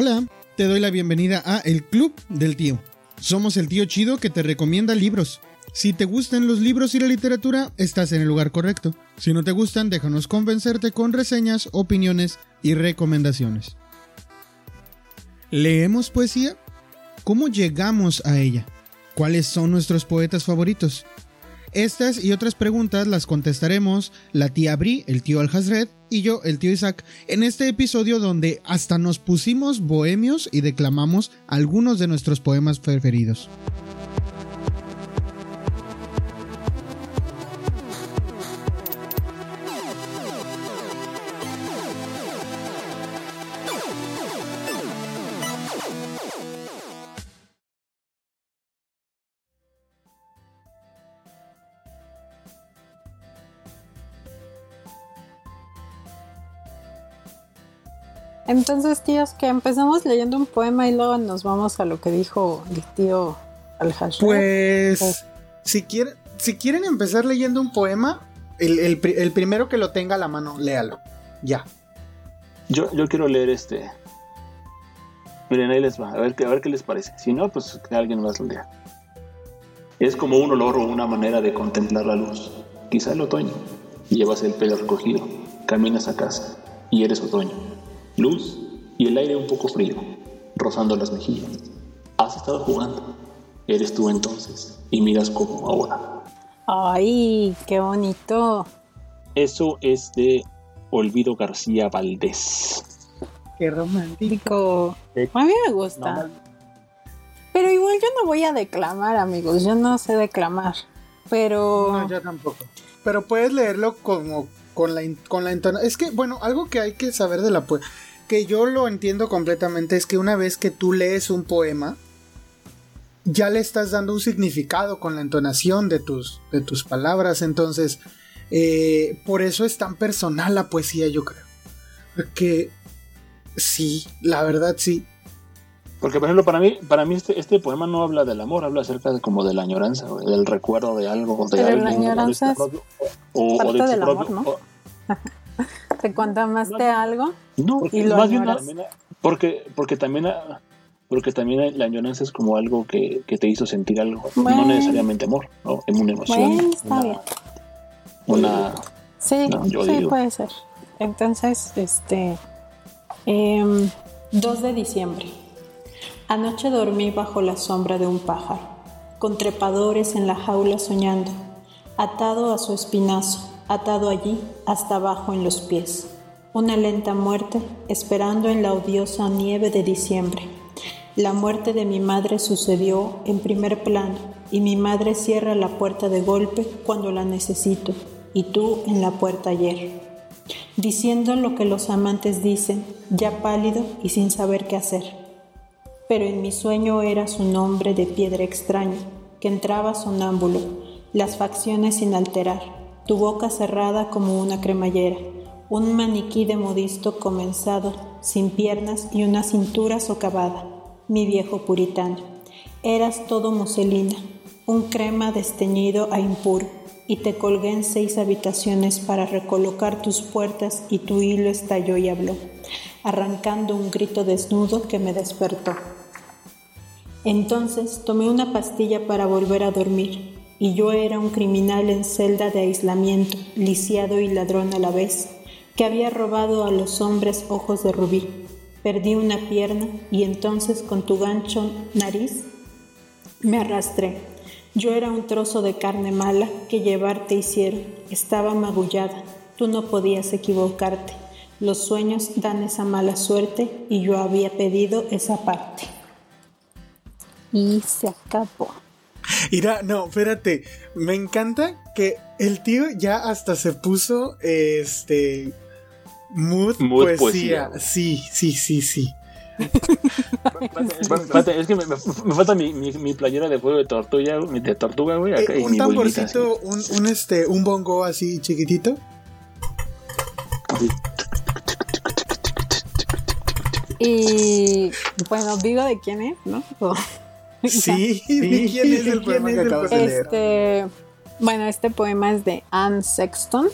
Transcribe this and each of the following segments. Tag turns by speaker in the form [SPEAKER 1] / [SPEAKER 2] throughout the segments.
[SPEAKER 1] Hola, te doy la bienvenida a El Club del Tío. Somos el tío chido que te recomienda libros. Si te gustan los libros y la literatura, estás en el lugar correcto. Si no te gustan, déjanos convencerte con reseñas, opiniones y recomendaciones. ¿Leemos poesía? ¿Cómo llegamos a ella? ¿Cuáles son nuestros poetas favoritos? Estas y otras preguntas las contestaremos la tía Bri, el tío Alhazred y yo, el tío Isaac, en este episodio donde hasta nos pusimos bohemios y declamamos algunos de nuestros poemas preferidos.
[SPEAKER 2] Entonces, tíos, que empezamos leyendo un poema y luego nos vamos a lo que dijo el tío al
[SPEAKER 1] Pues, si, quieren, si quieren empezar leyendo un poema, el, primero que lo tenga a la mano, léalo. Ya.
[SPEAKER 3] Yo, yo quiero leer este. Miren, ahí les va, a ver, a ver qué les parece. Si no, pues que alguien más lo lea. Es como un olor o una manera de contemplar la luz. Quizá el otoño. Llevas el pelo recogido, caminas a casa y eres otoño luz y el aire un poco frío, rozando las mejillas. Has estado jugando. Eres tú entonces y miras como ahora.
[SPEAKER 2] ¡Ay, qué bonito!
[SPEAKER 3] Eso es de Olvido García Valdés.
[SPEAKER 2] Qué romántico. A mí me gusta. Pero igual yo no voy a declamar, amigos. Yo no sé declamar. Pero.
[SPEAKER 1] No, yo tampoco. Pero puedes leerlo como con la, con la entonación. Es que, bueno, algo que hay que saber de la poesía que yo lo entiendo completamente es que una vez que tú lees un poema, ya le estás dando un significado con la entonación de tus, de tus palabras. Entonces, eh, por eso es tan personal la poesía, yo creo. Porque sí, la verdad sí.
[SPEAKER 3] Porque, por ejemplo, para mí, para mí este, este poema no habla del amor, habla acerca de como de la añoranza, del recuerdo de algo, de
[SPEAKER 2] Pero la añoranza o, de del amor, ¿no? ¿Te contaste algo?
[SPEAKER 3] No, y más bien porque, porque también porque también la añoranza es como algo que, te hizo sentir algo, no necesariamente amor, ¿no? Es una emoción.
[SPEAKER 2] está bien.
[SPEAKER 3] Una
[SPEAKER 2] Sí, sí puede ser. Entonces, este 2 em, de diciembre. Anoche dormí bajo la sombra de un pájaro, con trepadores en la jaula soñando, atado a su espinazo atado allí hasta abajo en los pies. Una lenta muerte esperando en la odiosa nieve de diciembre. La muerte de mi madre sucedió en primer plano y mi madre cierra la puerta de golpe cuando la necesito y tú en la puerta ayer. Diciendo lo que los amantes dicen, ya pálido y sin saber qué hacer. Pero en mi sueño era su nombre de piedra extraña, que entraba sonámbulo, las facciones sin alterar tu boca cerrada como una cremallera, un maniquí de modisto comenzado, sin piernas y una cintura socavada, mi viejo puritano. Eras todo muselina, un crema desteñido a impuro, y te colgué en seis habitaciones para recolocar tus puertas y tu hilo estalló y habló, arrancando un grito desnudo que me despertó. Entonces tomé una pastilla para volver a dormir, y yo era un criminal en celda de aislamiento, lisiado y ladrón a la vez, que había robado a los hombres ojos de rubí. Perdí una pierna y entonces con tu gancho nariz me arrastré. Yo era un trozo de carne mala que llevarte hicieron. Estaba magullada. Tú no podías equivocarte. Los sueños dan esa mala suerte y yo había pedido esa parte. Y se acabó.
[SPEAKER 1] Mira, no, espérate. Me encanta que el tío ya hasta se puso este mood, poesía. Sí, sí, sí, sí.
[SPEAKER 3] es que me, falta mi, mi, playera de fuego de tortuga, de tortuga, güey.
[SPEAKER 1] Eh, un tamborcito, un, un, este, un bongo así chiquitito.
[SPEAKER 2] Y bueno, digo de quién es, ¿no?
[SPEAKER 1] Sí, ¿quién es el poema que acabas de leer?
[SPEAKER 2] Este, bueno, este poema es de Anne Sexton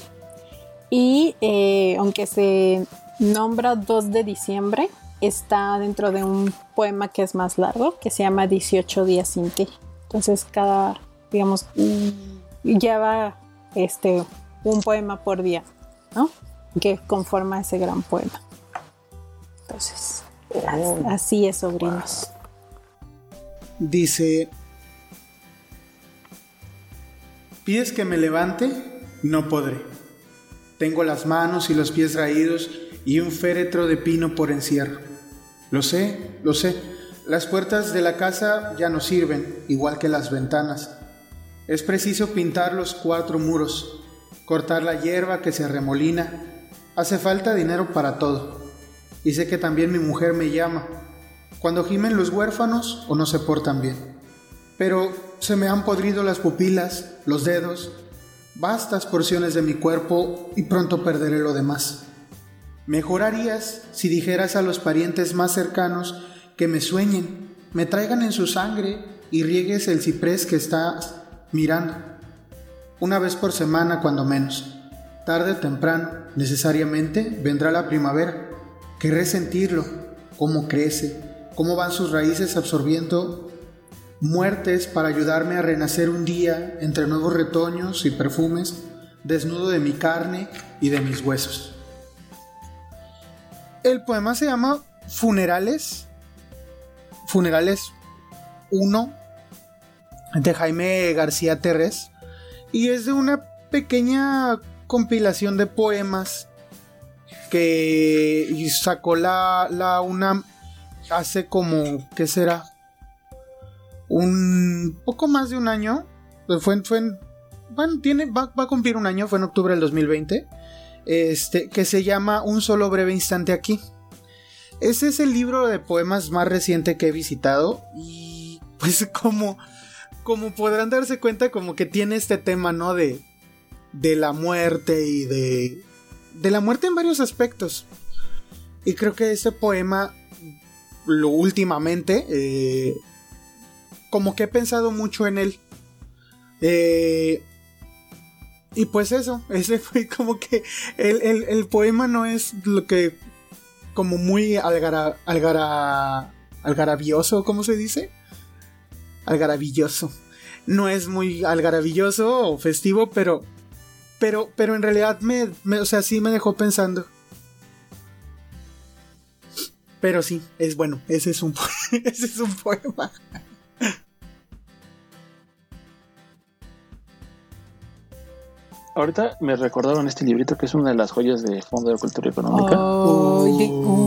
[SPEAKER 2] y eh, aunque se nombra 2 de diciembre, está dentro de un poema que es más largo, que se llama 18 días sin ti. Entonces cada, digamos, lleva este, un poema por día, ¿no? Que conforma ese gran poema. Entonces, oh. así es, sobrinos.
[SPEAKER 1] Dice, ¿pides que me levante? No podré. Tengo las manos y los pies raídos y un féretro de pino por encierro. Lo sé, lo sé. Las puertas de la casa ya no sirven, igual que las ventanas. Es preciso pintar los cuatro muros, cortar la hierba que se remolina. Hace falta dinero para todo. Y sé que también mi mujer me llama, cuando gimen los huérfanos o no se portan bien. Pero se me han podrido las pupilas, los dedos, vastas porciones de mi cuerpo y pronto perderé lo demás. Mejorarías si dijeras a los parientes más cercanos que me sueñen, me traigan en su sangre y riegues el ciprés que está mirando. Una vez por semana cuando menos. Tarde o temprano, necesariamente, vendrá la primavera. Querré sentirlo, cómo crece, cómo van sus raíces absorbiendo muertes para ayudarme a renacer un día entre nuevos retoños y perfumes, desnudo de mi carne y de mis huesos. El poema se llama Funerales. Funerales 1 de Jaime García Terres. Y es de una pequeña compilación de poemas que sacó la, la UNAM hace como, ¿qué será? Un poco más de un año. Fue, fue en, bueno, tiene, va, va, a cumplir un año, fue en octubre del 2020 este, que se llama Un solo breve instante aquí. Ese es el libro de poemas más reciente que he visitado y pues como, como podrán darse cuenta como que tiene este tema, ¿no? De, de la muerte y de, de la muerte en varios aspectos. Y creo que ese poema, lo últimamente, eh, como que he pensado mucho en él. Eh, y pues eso, ese fue como que el, poema no es lo que como muy algara, algara, algarabioso, ¿cómo se dice? Algaravilloso. No es muy algaravilloso o festivo, pero pero pero en realidad me, me o sea, sí me dejó pensando. Pero sí, es bueno, ese es un ese es un poema.
[SPEAKER 3] Ahorita me recordaron este librito que es una de las joyas de Fondo de Cultura Económica.
[SPEAKER 2] Uh.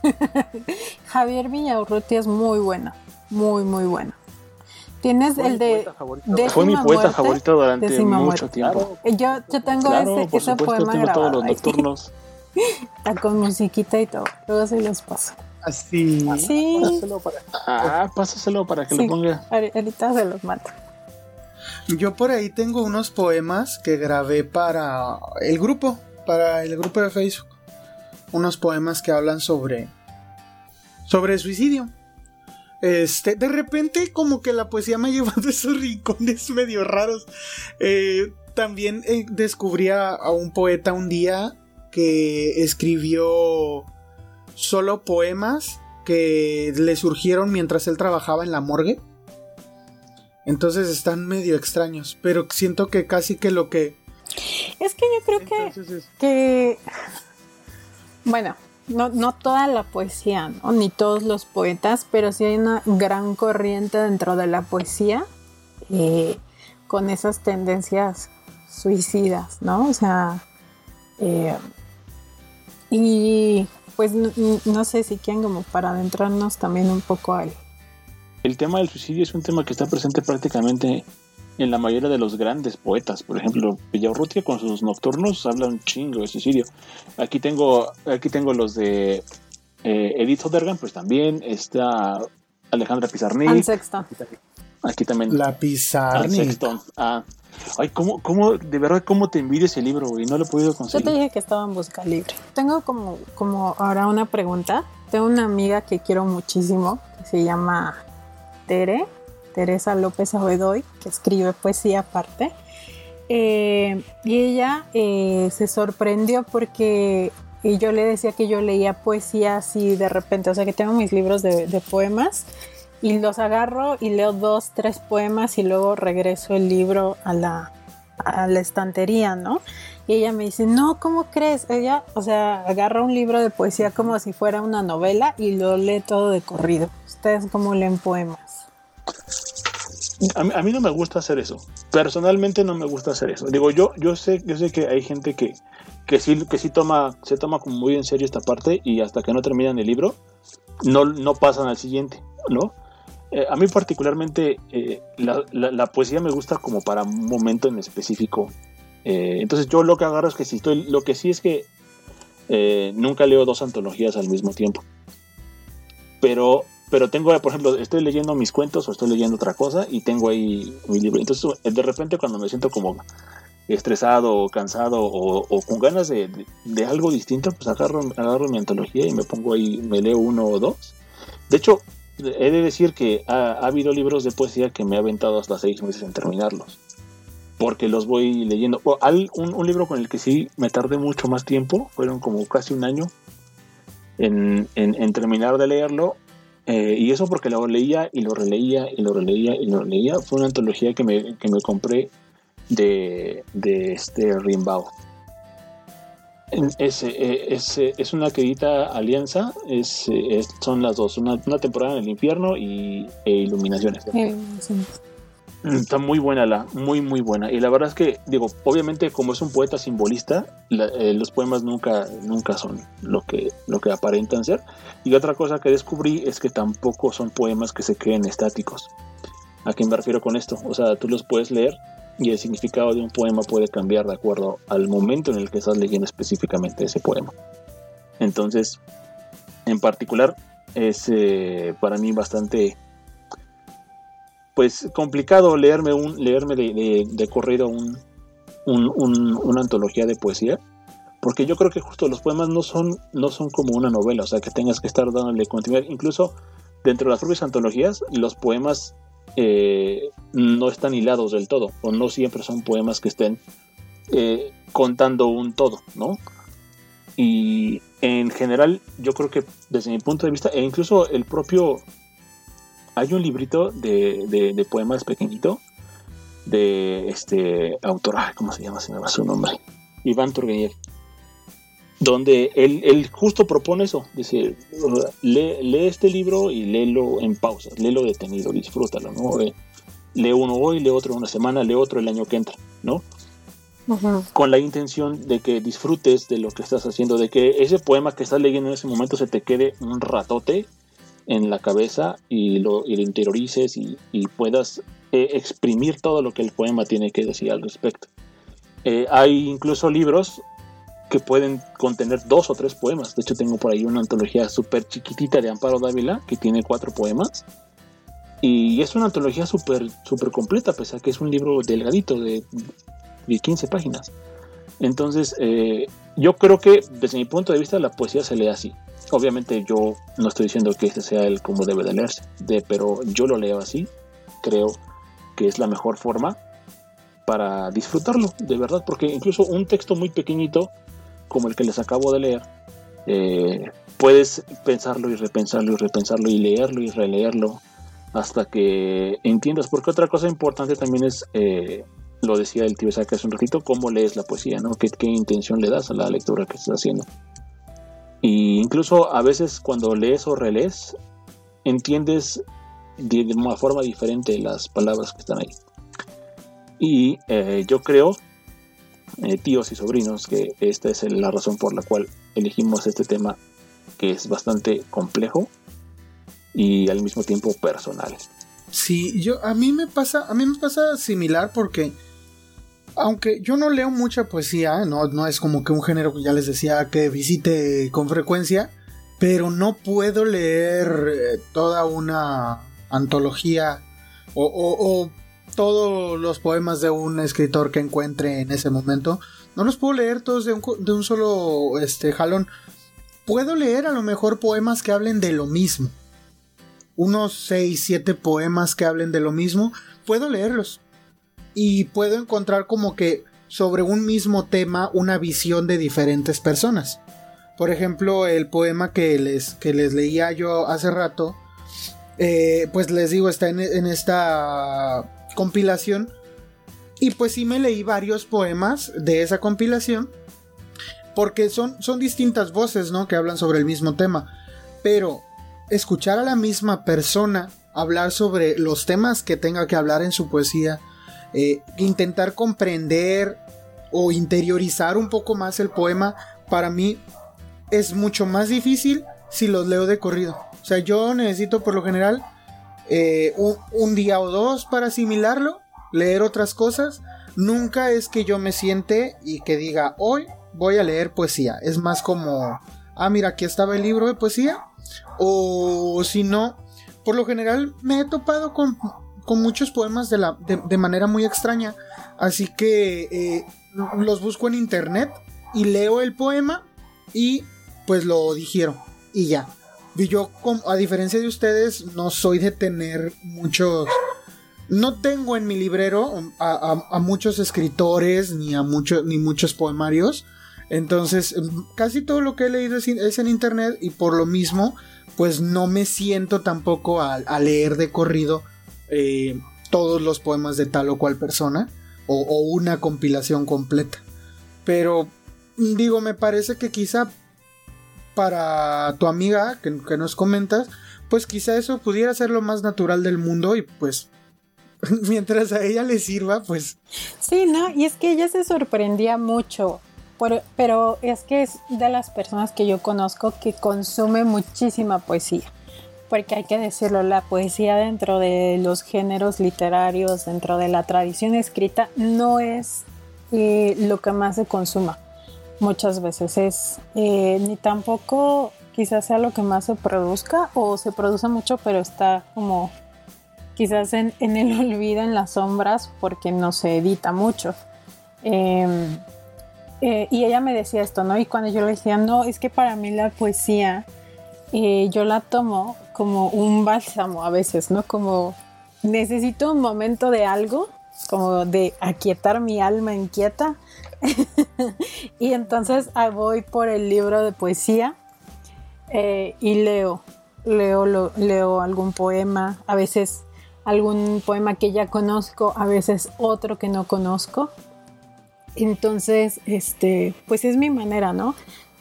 [SPEAKER 2] Javier Villaurrutia es muy buena, muy, muy buena. Tienes el de.
[SPEAKER 3] Fue mi poeta favorito durante mucho tiempo.
[SPEAKER 2] Yo, yo tengo ese, ese poema tengo grabado.
[SPEAKER 3] todos los nocturnos.
[SPEAKER 2] Está con musiquita y todo. Luego se los paso.
[SPEAKER 1] Así.
[SPEAKER 2] Sí.
[SPEAKER 3] Pásaselo para, ah, pásaselo para que lo ponga.
[SPEAKER 2] Ahorita se los mato.
[SPEAKER 1] Yo por ahí tengo unos poemas que grabé para el grupo, para el grupo de Facebook. Unos poemas que hablan sobre sobre suicidio. Este, de repente como que la poesía me ha llevado a esos rincones medio raros. Eh, también eh, descubrí a, un poeta un día que escribió solo poemas que le surgieron mientras él trabajaba en la morgue. Entonces están medio extraños, pero siento que casi que lo que...
[SPEAKER 2] Es que yo creo que... que... Bueno, no, no toda la poesía, ¿no? ni todos los poetas, pero sí hay una gran corriente dentro de la poesía eh, con esas tendencias suicidas, ¿no? O sea, eh, y pues no, no, sé si quieren como para adentrarnos también un poco al,
[SPEAKER 3] el tema del suicidio es un tema que está presente prácticamente en la mayoría de los grandes poetas. Por ejemplo, Villaurrutia con sus nocturnos habla un chingo de suicidio. Aquí tengo, aquí tengo los de eh, Edith Sodergan, pues también está Alejandra Pizarnik. Aquí también.
[SPEAKER 1] La Pizarnik.
[SPEAKER 3] Ah. Ay, ¿cómo, cómo, de verdad, cómo te envidio ese libro, güey? No lo he podido conseguir.
[SPEAKER 2] Yo te dije que estaba en busca libre. Tengo como, como ahora una pregunta. Tengo una amiga que quiero muchísimo, que se llama Tere, Teresa López Abedoy, que escribe poesía aparte. Eh, y ella eh, se sorprendió porque y yo le decía que yo leía poesía así de repente, o sea que tengo mis libros de, de poemas y los agarro y leo dos, tres poemas y luego regreso el libro a la, a la estantería, ¿no? Y ella me dice, no, ¿cómo crees? Ella, o sea, agarra un libro de poesía como si fuera una novela y lo lee todo de corrido. ¿Ustedes cómo leen poemas?
[SPEAKER 3] A mí, no me gusta hacer eso. Personalmente no me gusta hacer eso. Digo, yo, yo sé, yo sé que hay gente que, que sí, que sí toma, se toma como muy en serio esta parte y hasta que no terminan el libro, no, no pasan al siguiente, ¿no? Eh, a mí particularmente eh, la, poesía me gusta como para un momento en específico eh, entonces yo lo que agarro es que si estoy, lo que sí es que nunca leo dos antologías al mismo tiempo. Pero, pero tengo, por ejemplo, estoy leyendo mis cuentos o estoy leyendo otra cosa y tengo ahí mi libro. Entonces de repente cuando me siento como estresado o cansado o, con ganas de, algo distinto, pues agarro, agarro mi antología y me pongo ahí, me leo uno o dos. De hecho, he de decir que ha, ha habido libros de poesía que me ha aventado hasta seis meses en terminarlos porque los voy leyendo. un, libro con el que sí me tardé mucho más tiempo, fueron como casi un año en, terminar de leerlo, eh, y eso porque lo leía y lo releía y lo releía y lo leía. Fue una antología que me, compré de, de este Rimbaud. Es, eh, es, una querida alianza, es, son las dos, una, temporada en el infierno y, e iluminaciones. Está muy buena la, muy muy buena. Y la verdad es que, digo, obviamente como es un poeta simbolista, eh, los poemas nunca, nunca son lo que, lo que aparentan ser. Y otra cosa que descubrí es que tampoco son poemas que se queden estáticos. ¿A qué me refiero con esto? O sea, tú los puedes leer y el significado de un poema puede cambiar de acuerdo al momento en el que estás leyendo específicamente ese poema. Entonces, en particular, es eh, para mí bastante pues complicado leerme un leerme de, corrido un, una antología de poesía porque yo creo que justo los poemas no son no son como una novela o sea que tengas que estar dándole continuidad incluso dentro de las propias antologías los poemas eh, no están hilados del todo o no siempre son poemas que estén eh, contando un todo no y en general yo creo que desde mi punto de vista e incluso el propio hay un librito de, poemas pequeñito de este autor, ¿cómo se llama? Se me va su nombre. Iván Turgenev. Donde él, justo propone eso. Dice, lee, este libro y léelo en pausa, léelo detenido, disfrútalo, ¿no? Eh, lee uno hoy, lee otro una semana, lee otro el año que entra, ¿no? Con la intención de que disfrutes de lo que estás haciendo, de que ese poema que estás leyendo en ese momento se te quede un ratote en la cabeza y lo, interiorices y, puedas eh, exprimir todo lo que el poema tiene que decir al respecto. Eh, hay incluso libros que pueden contener dos o tres poemas. De hecho, tengo por ahí una antología súper chiquitita de Amparo Dávila que tiene cuatro poemas. Y es una antología súper super completa, a que es un libro delgadito de, de 15 páginas. Entonces, eh, yo creo que desde mi punto de vista la poesía se lee así. Obviamente yo no estoy diciendo que este sea el como debe de leerse, de, pero yo lo leo así. Creo que es la mejor forma para disfrutarlo, de verdad, porque incluso un texto muy pequeñito como el que les acabo de leer, eh, puedes pensarlo y repensarlo y repensarlo y leerlo y releerlo hasta que entiendas. Porque otra cosa importante también es, eh, lo decía el tío Isaac hace un ratito, cómo lees la poesía, ¿no? ¿Qué, ¿Qué, intención le das a la lectura que estás haciendo? Y incluso a veces cuando lees o relees, entiendes de, una forma diferente las palabras que están ahí. Y eh, yo creo, eh, tíos y sobrinos, que esta es la razón por la cual elegimos este tema que es bastante complejo y al mismo tiempo personal.
[SPEAKER 1] Sí, yo a mí me pasa, a mí me pasa similar porque aunque yo no leo mucha poesía, no, no es como que un género que ya les decía que visite con frecuencia, pero no puedo leer eh, toda una antología o, todos los poemas de un escritor que encuentre en ese momento. No los puedo leer todos de un, solo este, jalón. Puedo leer a lo mejor poemas que hablen de lo mismo. Unos 6, 7 poemas que hablen de lo mismo. Puedo leerlos y puedo encontrar como que sobre un mismo tema una visión de diferentes personas. Por ejemplo, el poema que les, que les leía yo hace rato, eh, pues les digo, está en esta compilación. Y pues sí me leí varios poemas de esa compilación. Porque son, son distintas voces, ¿no? Que hablan sobre el mismo tema. Pero escuchar a la misma persona hablar sobre los temas que tenga que hablar en su poesía, eh, intentar comprender o interiorizar un poco más el poema, para mí es mucho más difícil si los leo de corrido. O sea, yo necesito por lo general eh, un, día o dos para asimilarlo, leer otras cosas. Nunca es que yo me siente y que diga, hoy voy a leer poesía. Es más como, ah, mira, aquí estaba el libro de poesía. O si no, por lo general me he topado con, muchos poemas de, la, de, manera muy extraña. Así que eh, los busco en internet y leo el poema y pues lo digiero y ya. Y yo, a diferencia de ustedes, no soy de tener muchos... No tengo en mi librero a, muchos escritores ni a muchos ni muchos poemarios. Entonces, casi todo lo que he leído es, en internet y por lo mismo, pues no me siento tampoco a, leer de corrido eh, todos los poemas de tal o cual persona o, una compilación completa. Pero digo, me parece que quizá para tu amiga que, nos comentas, pues quizá eso pudiera ser lo más natural del mundo y pues mientras a ella le sirva, pues...
[SPEAKER 2] Sí, ¿no? Y es que ella se sorprendía mucho, pero es que es de las personas que yo conozco que consume muchísima poesía porque hay que decirlo, la poesía dentro de los géneros literarios, dentro de la tradición escrita, no es eh, lo que más se consuma. Muchas veces es, eh, ni tampoco quizás sea lo que más se produzca o se produce mucho, pero está como quizás en, el olvido, en las sombras, porque no se edita mucho. Em, eh, y ella me decía esto, ¿no? Y cuando yo le decía, no, es que para mí la poesía yo la tomo como un bálsamo a veces, ¿no? Como necesito un momento de algo, como de aquietar mi alma inquieta. y entonces voy por el libro de poesía eh, y leo, leo, leo algún poema, a veces algún poema que ya conozco, a veces otro que no conozco. Entonces, este, pues es mi manera, ¿no?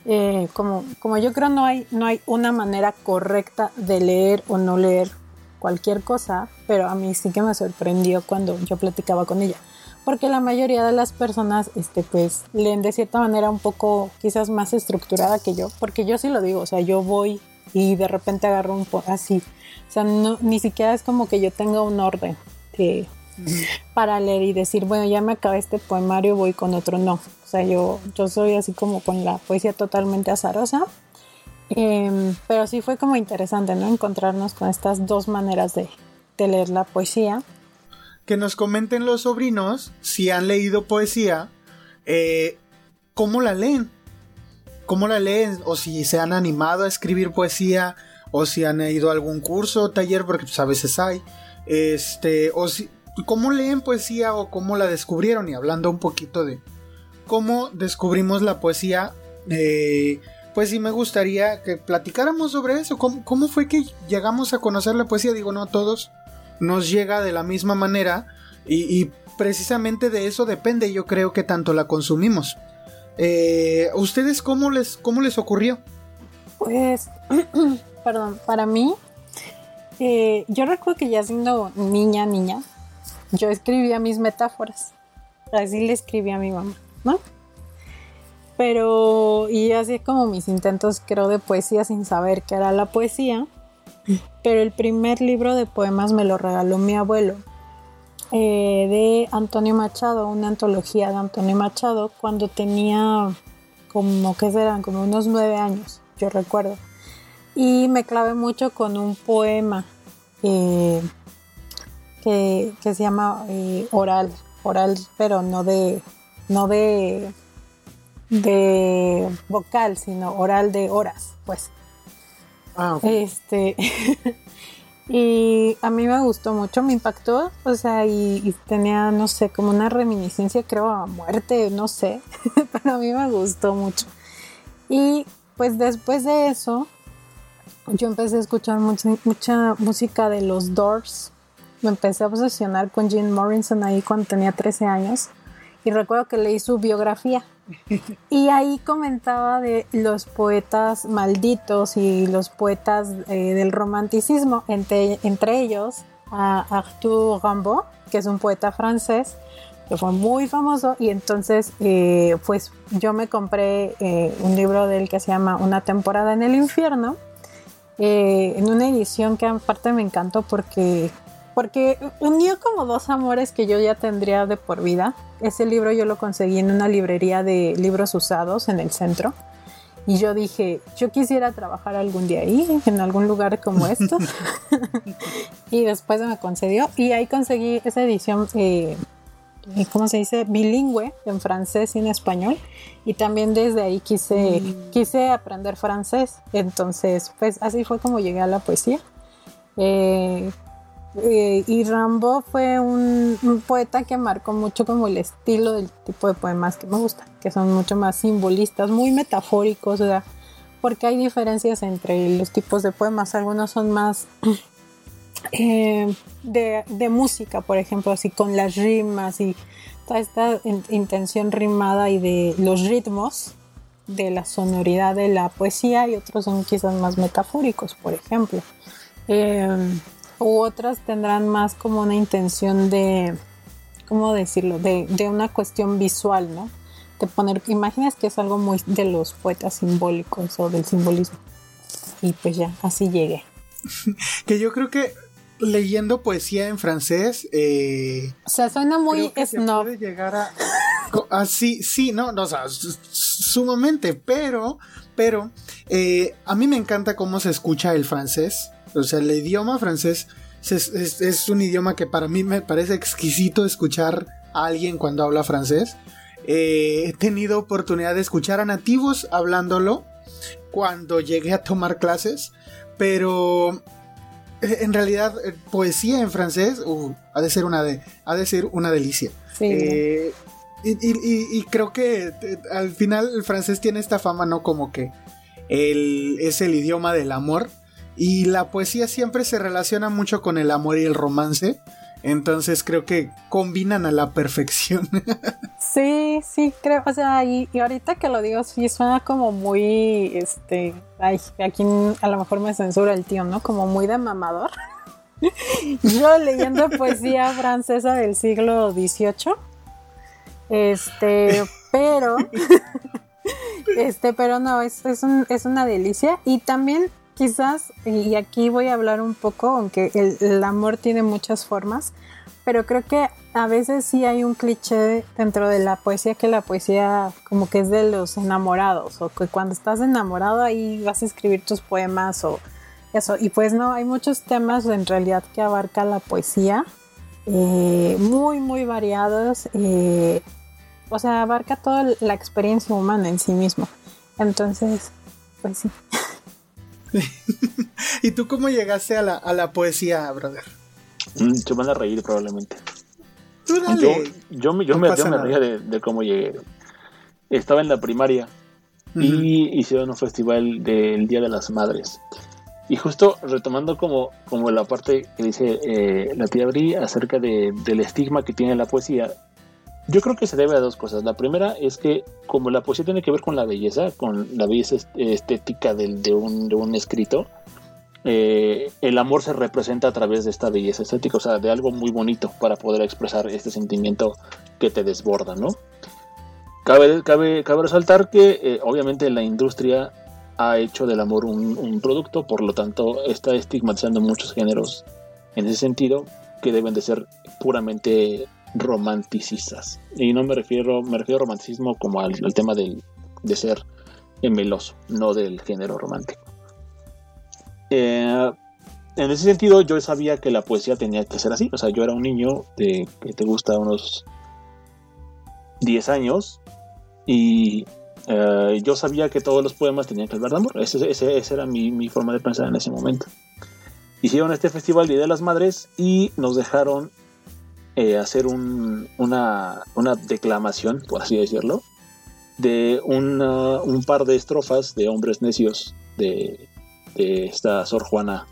[SPEAKER 2] Eh, como, como yo creo no hay, no hay una manera correcta de leer o no leer cualquier cosa, pero a mí sí que me sorprendió cuando yo platicaba con ella, porque la mayoría de las personas, este, pues, leen de cierta manera un poco quizás más estructurada que yo, porque yo sí lo digo, o sea, yo voy y de repente agarro un poco así, o sea, no, ni siquiera es como que yo tenga un orden de, para leer y decir, bueno, ya me acabé este poemario, voy con otro. No, o sea, yo, yo soy así como con la poesía totalmente azarosa. Em, pero sí fue como interesante, ¿no? Encontrarnos con estas dos maneras de, leer la poesía.
[SPEAKER 1] Que nos comenten los sobrinos si han leído poesía, eh, cómo la leen, cómo la leen, o si se han animado a escribir poesía, o si han ido a algún curso o taller, porque pues, a veces hay, este, o si, cómo leen poesía o cómo la descubrieron y hablando un poquito de cómo descubrimos la poesía, eh, pues sí me gustaría que platicáramos sobre eso, ¿Cómo, fue que llegamos a conocer la poesía, digo, no a todos nos llega de la misma manera y, precisamente de eso depende yo creo que tanto la consumimos. Eh, ¿Ustedes cómo les, cómo les ocurrió?
[SPEAKER 2] Pues, perdón, para mí, eh, yo recuerdo que ya siendo niña, niña, yo escribía mis metáforas. Así le escribía a mi mamá, ¿no? Pero, y así como mis intentos, creo, de poesía sin saber qué era la poesía. Pero el primer libro de poemas me lo regaló mi abuelo, eh, de Antonio Machado, una antología de Antonio Machado, cuando tenía como, ¿qué serán? Como unos nueve años, yo recuerdo. Y me clavé mucho con un poema. Eh, que, se llama eh, oral, oral, pero no de, no de, de vocal, sino oral de horas, pues. Ah, Este, y a mí me gustó mucho, me impactó, o sea, y, tenía, no sé, como una reminiscencia, creo, a muerte, no sé, pero a mí me gustó mucho. Y pues después de eso, yo empecé a escuchar mucha, mucha música de los Doors. Me empecé a obsesionar con Jim Morrison ahí cuando tenía 13 años. Y recuerdo que leí su biografía. Y ahí comentaba de los poetas malditos y los poetas eh, del romanticismo, entre, entre ellos a Arthur Rimbaud, que es un poeta francés, que fue muy famoso y entonces eh, pues yo me compré eh, un libro del que se llama Una temporada en el infierno eh, en una edición que aparte me encantó porque porque unió como dos amores que yo ya tendría de por vida. Ese libro yo lo conseguí en una librería de libros usados en el centro. Y yo dije, yo quisiera trabajar algún día ahí, en algún lugar como esto. y después me concedió. Y ahí conseguí esa edición eh, ¿cómo se dice? Bilingüe en francés y en español. Y también desde ahí quise, mm. quise aprender francés. Entonces, pues así fue como llegué a la poesía. Eh, eh, y Rambo fue un, poeta que marcó mucho como el estilo del tipo de poemas que me gustan, que son mucho más simbolistas, muy metafóricos, porque hay diferencias entre los tipos de poemas. Algunos son más eh, de, música, por ejemplo, así con las rimas y toda esta intención rimada y de los ritmos de la sonoridad de la poesía y otros son quizás más metafóricos, por ejemplo. Em, u otras tendrán más como una intención de, ¿cómo decirlo?, de, de, una cuestión visual, ¿no? De poner imágenes que es algo muy de los poetas simbólicos o del simbolismo. Y pues ya, así llegué.
[SPEAKER 1] que yo creo que leyendo poesía en francés. Eh,
[SPEAKER 2] o sea, suena muy snob.
[SPEAKER 1] Puede llegar a. Así, sí, no, no, o sea, sumamente, pero, pero, eh, a mí me encanta cómo se escucha el francés. O sea, el idioma francés es, un idioma que para mí me parece exquisito escuchar a alguien cuando habla francés. Eh, he tenido oportunidad de escuchar a nativos hablándolo cuando llegué a tomar clases, pero eh, en realidad, eh, poesía en francés uh, ha, de ser una de, ha de ser una delicia. Eh, y, creo que al final el francés tiene esta fama, ¿no? Como que es el idioma del amor. Y la poesía siempre se relaciona mucho con el amor y el romance. Entonces creo que combinan a la perfección.
[SPEAKER 2] Sí, sí, creo, o sea, y, ahorita que lo digo, sí suena como muy, este, ay, aquí a lo mejor me censura el tío, ¿no? Como muy de mamador. Yo leyendo poesía francesa del siglo XVIII, este, pero, este, pero no, es, es, un, es una delicia y también quizás, y aquí voy a hablar un poco, aunque el amor tiene muchas formas, pero creo que a veces sí hay un cliché dentro de la poesía que la poesía como que es de los enamorados o que cuando estás enamorado ahí vas a escribir tus poemas o eso. Y pues no, hay muchos temas en realidad que abarca la poesía, eh, muy, muy variados. Eh, o sea, abarca toda la experiencia humana en sí mismo. Entonces, pues sí.
[SPEAKER 1] ¿Y tú cómo llegaste a la, a la poesía, brother?
[SPEAKER 3] Mm, se van a reír probablemente. Yo, me, yo me, reía de, cómo llegué. Estaba en la primaria y hicieron un festival del Día de las Madres. Y justo retomando como, como la parte que dice eh, la tía Bri acerca de, del estigma que tiene la poesía, yo creo que se debe a dos cosas. La primera es que como la poesía tiene que ver con la belleza, con la belleza estética de, un, de un escrito, eh, el amor se representa a través de esta belleza estética, o sea, de algo muy bonito para poder expresar este sentimiento que te desborda, ¿no? Cabe, cabe, cabe resaltar que eh, obviamente la industria ha hecho del amor un, producto, por lo tanto está estigmatizando muchos géneros en ese sentido que deben de ser puramente romanticistas. Y no me refiero, me refiero a romanticismo como al, tema de ser meloso, no del género romántico. Eh, en ese sentido, yo sabía que la poesía tenía que ser así. O sea, yo era un niño de que te gusta unos 10 años y eh, yo sabía que todos los poemas tenían que hablar de amor. Esa era mi, forma de pensar en ese momento. Hicieron este festival Día de las Madres y nos dejaron eh, hacer una, una declamación, por así decirlo, de un par de estrofas de Hombres Necios de, de esta Sor Juana,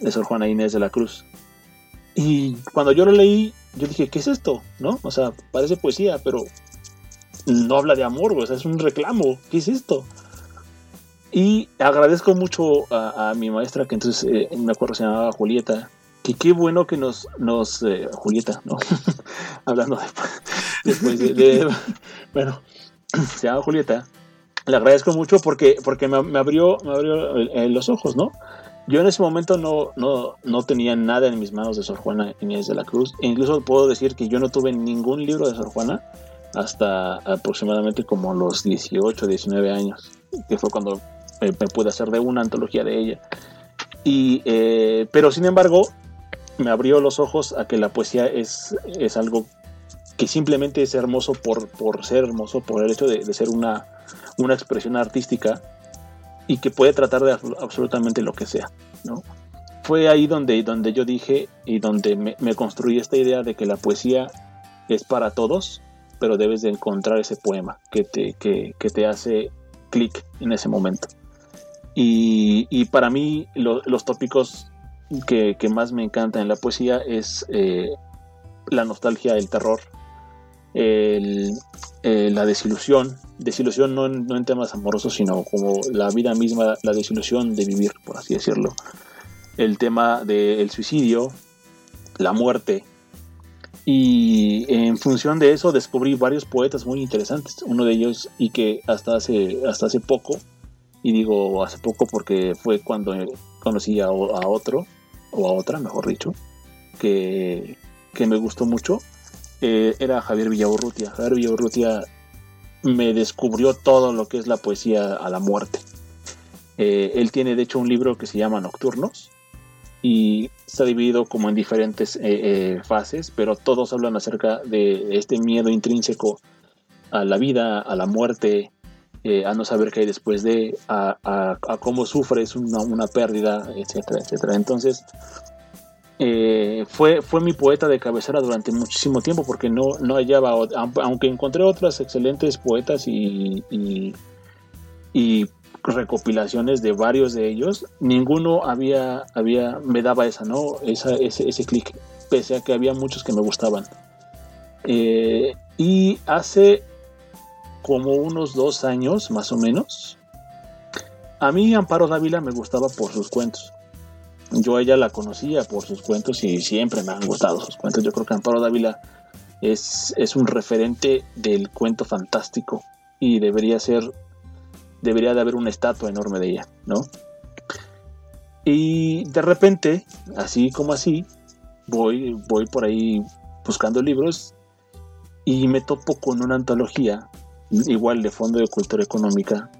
[SPEAKER 3] de Sor Juana Inés de la Cruz. Y cuando yo lo leí, yo dije, ¿qué es esto? ¿No? O sea, parece poesía, pero no habla de amor, o sea, es un reclamo. ¿Qué es esto? Y agradezco mucho a, mi maestra, que entonces eh, me acuerdo se llamaba Julieta, que qué bueno que nos, nos eh, Julieta, ¿no? Hablando después, de, bueno, se llama Julieta. Le agradezco mucho porque, porque me, abrió, me abrió eh, los ojos, ¿no? Yo en ese momento no, no, no, tenía nada en mis manos de Sor Juana Inés de la Cruz. E incluso puedo decir que yo no tuve ningún libro de Sor Juana hasta aproximadamente como los 18, 19 años, que fue cuando me, pude hacer de una antología de ella. Y, eh, pero sin embargo, me abrió los ojos a que la poesía es, es algo que simplemente es hermoso por, por ser hermoso, por el hecho de, ser una, una expresión artística y que puede tratar de absolutamente lo que sea. ¿no? Fue ahí donde, donde yo dije y donde me, me construí esta idea de que la poesía es para todos, pero debes de encontrar ese poema que te, que, que te hace clic en ese momento. Y, para mí los tópicos que, más me encantan en la poesía es eh, la nostalgia, el terror, eh, la desilusión, desilusión no en, temas amorosos, sino como la vida misma, la desilusión de vivir, por así decirlo. El tema del suicidio, la muerte. Y en función de eso descubrí varios poetas muy interesantes. Uno de ellos, y que hasta hace, hasta hace poco, y digo hace poco porque fue cuando conocí a, otro, o a otra, mejor dicho, que, me gustó mucho, eh, era Javier Villaurrutia. Javier Villaurrutia me descubrió todo lo que es la poesía a la muerte. Eh, él tiene de hecho un libro que se llama Nocturnos y está dividido como en diferentes eh, fases, pero todos hablan acerca de este miedo intrínseco a la vida, a la muerte, eh, a no saber qué hay después de, a, cómo sufres una, una, pérdida, etcétera, etcétera. Entonces, eh, fue, fue mi poeta de cabecera durante muchísimo tiempo porque no, no hallaba, aunque encontré otras excelentes poetas y, y, recopilaciones de varios de ellos, ninguno había, había, me daba esa, ¿no? Esa, ese, ese clic, pese a que había muchos que me gustaban. Eh, y hace como unos dos años más o menos. A mí Amparo Dávila me gustaba por sus cuentos. Yo a ella la conocía por sus cuentos y siempre me han gustado sus cuentos. Yo creo que Amparo Dávila es, es un referente del cuento fantástico y debería ser, debería de haber una estatua enorme de ella, ¿no? Y de repente, así como así, voy, voy por ahí buscando libros y me topo con una antología igual de Fondo de Cultura Económica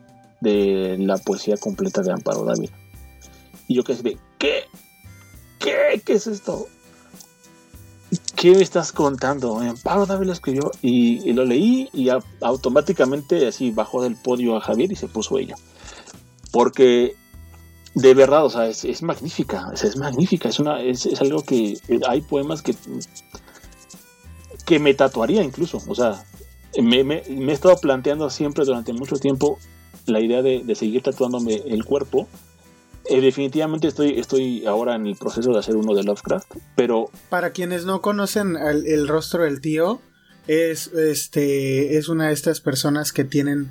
[SPEAKER 3] de la poesía completa de Amparo Dávila. Y yo quedé de, ¿qué? ¿Qué? ¿Qué es esto? ¿Qué me estás contando? Amparo Dávila escribió y, lo leí y automáticamente así bajó del podio a Javier y se puso ella. Porque de verdad, o sea, es, magnífica, es, magnífica, es, una, es, es, algo que hay poemas que, que me tatuaría incluso, o sea, me, he estado planteando siempre durante mucho tiempo la idea de, seguir tatuándome el cuerpo. Eh, definitivamente estoy, estoy ahora en el proceso de hacer uno de Lovecraft, pero...
[SPEAKER 1] Para quienes no conocen el, rostro del tío, es, este, es una de estas personas que tienen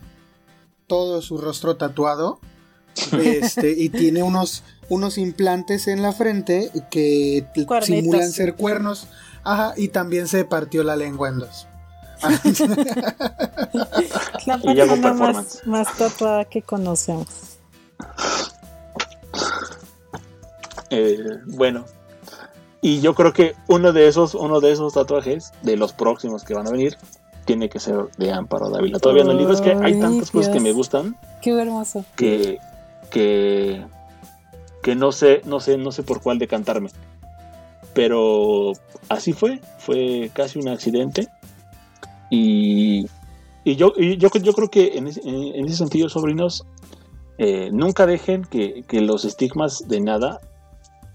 [SPEAKER 1] todo su rostro tatuado este, y tiene unos, unos implantes en la frente que simulan ser cuernos. Ajá, y también se partió la lengua en dos.
[SPEAKER 2] la persona más, más tatuada que conocemos.
[SPEAKER 3] Eh, bueno, y yo creo que uno de esos, uno de esos tatuajes, de los próximos que van a venir, tiene que ser de Amparo Dávila. Todavía no digo, es que hay tantas cosas que me gustan.
[SPEAKER 2] Qué hermoso.
[SPEAKER 3] Que, que, que no sé, no sé, no sé por cuál decantarme. Pero así fue, fue casi un accidente. Y, yo, yo, creo que en ese, sentido, sobrinos, eh, nunca dejen que, los estigmas de nada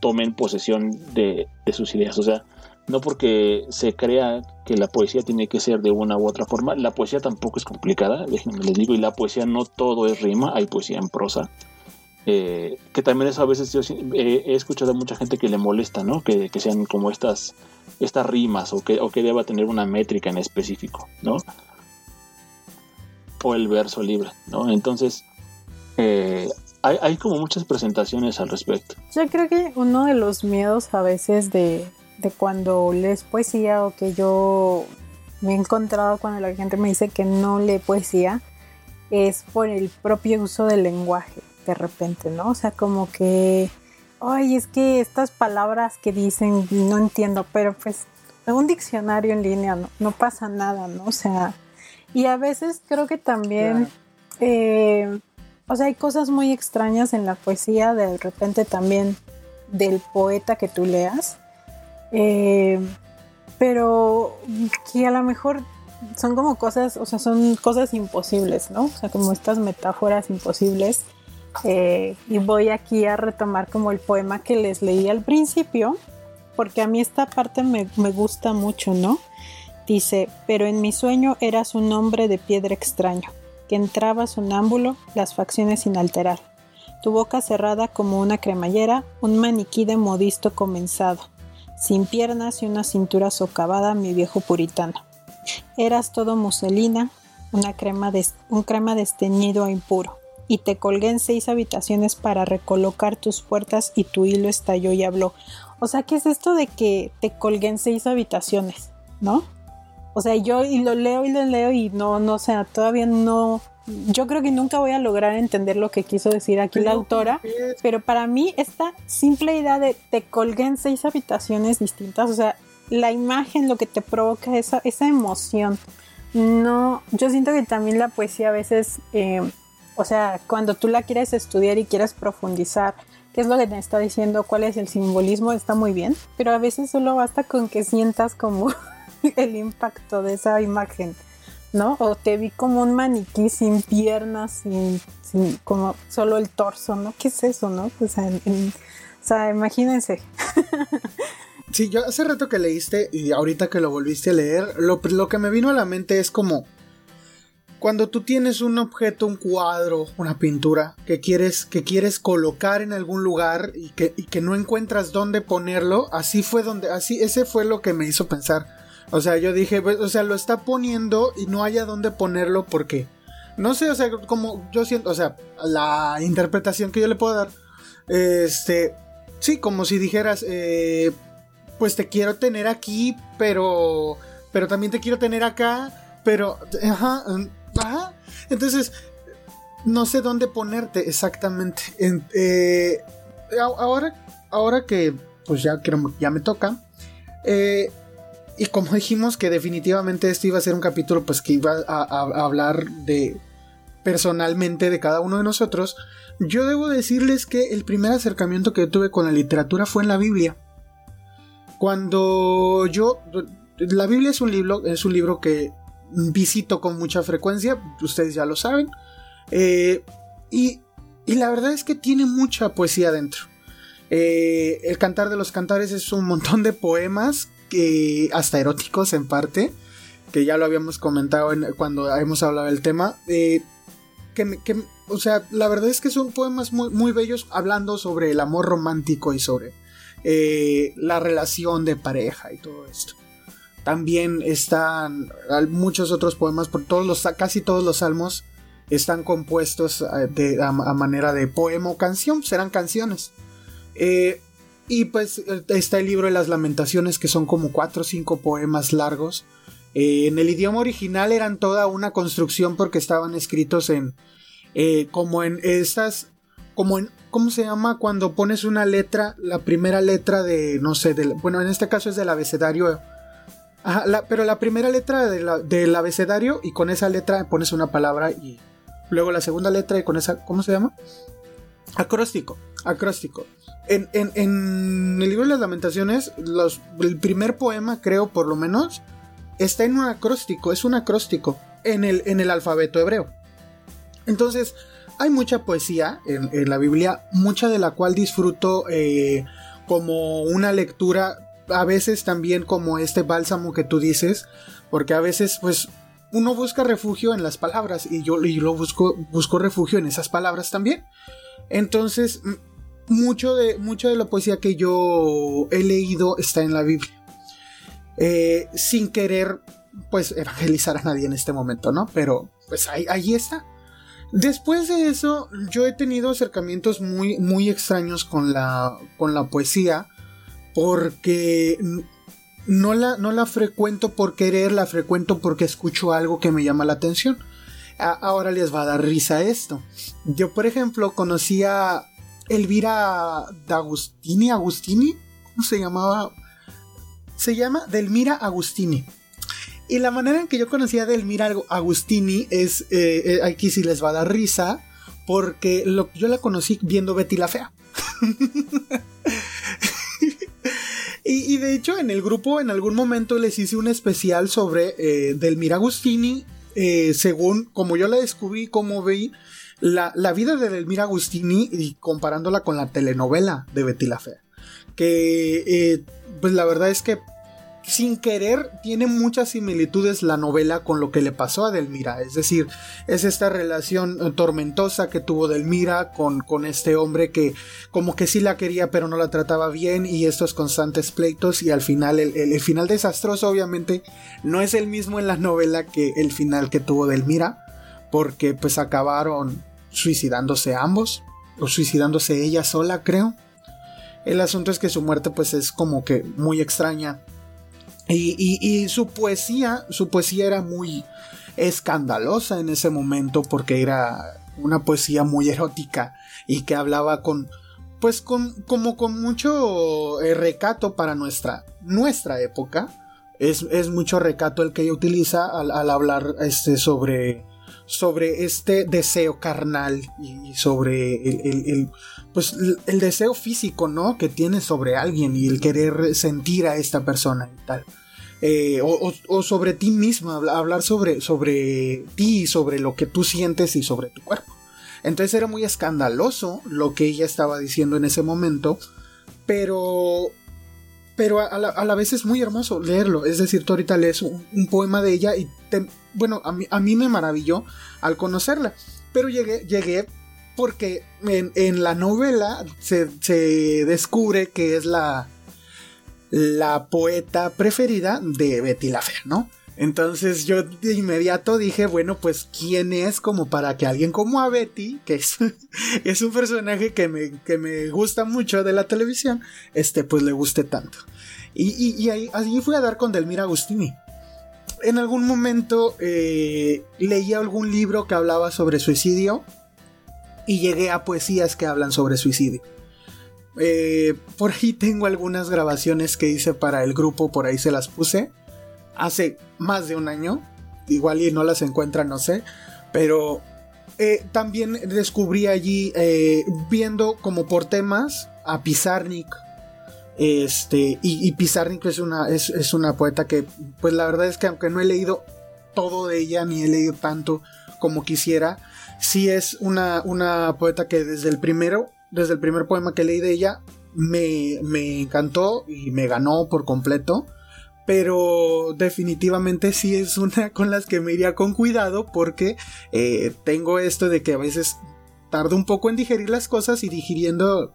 [SPEAKER 3] tomen posesión de, sus ideas. O sea, no porque se crea que la poesía tiene que ser de una u otra forma, la poesía tampoco es complicada, déjenme les digo, y la poesía no todo es rima, hay poesía en prosa. Eh, que también eso a veces yo eh, he escuchado a mucha gente que le molesta, ¿no? Que, sean como estas, estas rimas o que, deba tener una métrica en específico, ¿no? O el verso libre, ¿no? Entonces, eh, hay, hay, como muchas presentaciones al respecto.
[SPEAKER 2] Yo creo que uno de los miedos a veces de, de cuando lees poesía o que yo me he encontrado cuando la gente me dice que no lee poesía es por el propio uso del lenguaje de repente, ¿no? O sea, como que, ay, es que estas palabras que dicen no entiendo, pero pues un diccionario en línea no, no pasa nada, ¿no? O sea, y a veces creo que también, eh, o sea, hay cosas muy extrañas en la poesía, de repente también del poeta que tú leas eh, pero que a lo mejor son como cosas, o sea, son cosas imposibles, ¿no? O sea, como estas metáforas imposibles. Eh, y voy aquí a retomar como el poema que les leí al principio, porque a mí esta parte me, me gusta mucho, ¿no? Dice, pero en mi sueño eras un hombre de piedra extraño, que entraba sonámbulo, las facciones sin alterar, tu boca cerrada como una cremallera, un maniquí de modisto comenzado, sin piernas y una cintura socavada, mi viejo puritano. Eras todo muselina, una crema un crema desteñido e impuro, y te colgué en seis habitaciones para recolocar tus puertas y tu hilo estalló y habló. O sea, ¿qué es esto de que te colgué en seis habitaciones? ¿No? O sea, yo y lo leo y lo leo y no, no, o sea, todavía no, yo creo que nunca voy a lograr entender lo que quiso decir aquí la autora, pero para mí esta simple idea de te colgué en seis habitaciones distintas, o sea, la imagen, lo que te provoca esa, esa emoción. No, yo siento que también la poesía a veces, eh, o sea, cuando tú la quieres estudiar y quieres profundizar, qué es lo que te está diciendo, cuál es el simbolismo, está muy bien, pero a veces solo basta con que sientas como el impacto de esa imagen. ¿no? O te vi como un maniquí sin piernas, sin, como solo el torso, ¿no? ¿Qué es eso, no? O sea, imagínense.
[SPEAKER 1] Sí, yo hace rato que leíste y ahorita que lo volviste a leer, lo que me vino a la mente es como cuando tú tienes un objeto, un cuadro, una pintura que quieres, que quieres colocar en algún lugar y que, y que no encuentras dónde ponerlo, así fue donde, así, ese fue lo que me hizo pensar. O sea, yo dije, o sea, lo está poniendo y no haya dónde ponerlo porque, no sé, o sea, como yo siento, o sea, la interpretación que yo le puedo dar, este, sí, como si dijeras, eh, pues te quiero tener aquí, pero, pero también te quiero tener acá, pero, ajá, ajá, entonces, no sé dónde ponerte exactamente. Eh, ahora, ahora que, pues ya, ya me toca, eh, y como dijimos que definitivamente este iba a ser un capítulo pues que iba a, hablar de personalmente de cada uno de nosotros, yo debo decirles que el primer acercamiento que tuve con la literatura fue en la Biblia. Cuando yo la Biblia es un libro, es un libro que visito con mucha frecuencia, ustedes ya lo saben. Eh, y, y, la verdad es que tiene mucha poesía dentro. Eh, el Cantar de los Cantares es un montón de poemas que hasta eróticos en parte, que ya lo habíamos comentado cuando hemos hablado del tema. Eh, que, o sea, la verdad es que son poemas muy, muy bellos hablando sobre el amor romántico y sobre la relación de pareja y todo esto. También están muchos otros poemas, por todos los, casi todos los salmos están compuestos eh, de, a, manera de poema o canción, serán canciones. Eh, y pues está el libro de las lamentaciones, que son como cuatro o cinco poemas largos. Eh, en el idioma original eran toda una construcción porque estaban escritos en... Eh, como en estas... Como en... ¿Cómo se llama? Cuando pones una letra, la primera letra de... No sé, bueno, en este caso es del abecedario. Ajá, pero la primera letra del abecedario y con esa letra pones una palabra y luego la segunda letra y con esa... ¿Cómo se llama? Acróstico. Acróstico. En, el libro de las lamentaciones, el primer poema, creo por lo menos, está en un acróstico, es un acróstico en el, en el alfabeto hebreo. Entonces, hay mucha poesía en, la Biblia, mucha de la cual disfruto eh, como una lectura a veces también como este bálsamo que tú dices, porque a veces pues uno busca refugio en las palabras y yo, lo busco, busco refugio en esas palabras también. Entonces, mucho de, mucho de la poesía que yo he leído está en la Biblia. Eh, sin querer, pues, evangelizar a nadie en este momento, ¿no? Pero, pues ahí, ahí está. Después de eso, yo he tenido acercamientos muy, muy extraños con la, con la poesía, porque no la, no la frecuento por querer, la frecuento porque escucho algo que me llama la atención. ahora les va a dar risa esto. Yo, por ejemplo, conocí a Elvira D'Agustini, Agustini, ¿cómo se llamaba? Se llama Delmira Agustini. Y la manera en que yo conocía a Delmira Agustini es, eh, eh, aquí sí les va a dar risa, porque yo la conocí viendo Betty la Fea. y, de hecho en el grupo en algún momento les hice un especial sobre eh, Delmira Agustini, según como yo la descubrí, como vi la, la, vida de Delmira Agustini y comparándola con la telenovela de Betty la Fea. Que pues la verdad es que sin querer tiene muchas similitudes la novela con lo que le pasó a Delmira. Es decir, es esta relación eh, tormentosa que tuvo Delmira con, con este hombre que como que sí la quería pero no la trataba bien y estos constantes pleitos y al final el, final desastroso obviamente no es el mismo en la novela que el final que tuvo Delmira porque pues acabaron suicidándose ambos o suicidándose ella sola creo. El asunto es que su muerte pues es como que muy extraña y, su poesía, su poesía era muy escandalosa en ese momento porque era una poesía muy erótica y que hablaba con, pues con, como con mucho eh, recato para nuestra, nuestra época. Es, mucho recato el que ella utiliza al, hablar este, sobre, sobre este deseo carnal y sobre el, pues, el deseo físico, ¿no? Que tiene sobre alguien y el querer sentir a esta persona y tal. Eh, o, sobre ti mismo, hablar sobre, sobre ti, sobre lo que tú sientes y sobre tu cuerpo. Entonces era muy escandaloso lo que ella estaba diciendo en ese momento, pero, pero a la, vez es muy hermoso leerlo. Es decir, tú ahorita lees un, poema de ella y, bueno, a mí, a mí, me maravilló al conocerla, pero llegué, llegué porque en, en la novela se, se descubre que es la, la poeta preferida de Betty la Fea, ¿no? Entonces yo de inmediato dije, bueno, pues ¿quién es como para que alguien como a Betty, que es, es un personaje que me, que me, gusta mucho de la televisión, este, pues le guste tanto? Y, y, ahí, así fui a dar con Delmira Agustini. En algún momento eh, leí algún libro que hablaba sobre suicidio y llegué a poesías que hablan sobre suicidio. Eh, por ahí tengo algunas grabaciones que hice para el grupo, por ahí se las puse. Hace más de un año. Igual y no las encuentran, no sé. Pero eh, también descubrí allí, eh, viendo como por temas, a Pizarnik. Este, y, Pizarnik es una, es, es, una poeta que, pues la verdad es que aunque no he leído todo de ella, ni he leído tanto como quisiera, sí es una, una poeta que desde el primero desde el primer poema que leí de ella, me, encantó y me ganó por completo. Pero definitivamente sí es una con las que me iría con cuidado porque eh, tengo esto de que a veces tardo un poco en digerir las cosas y digiriendo,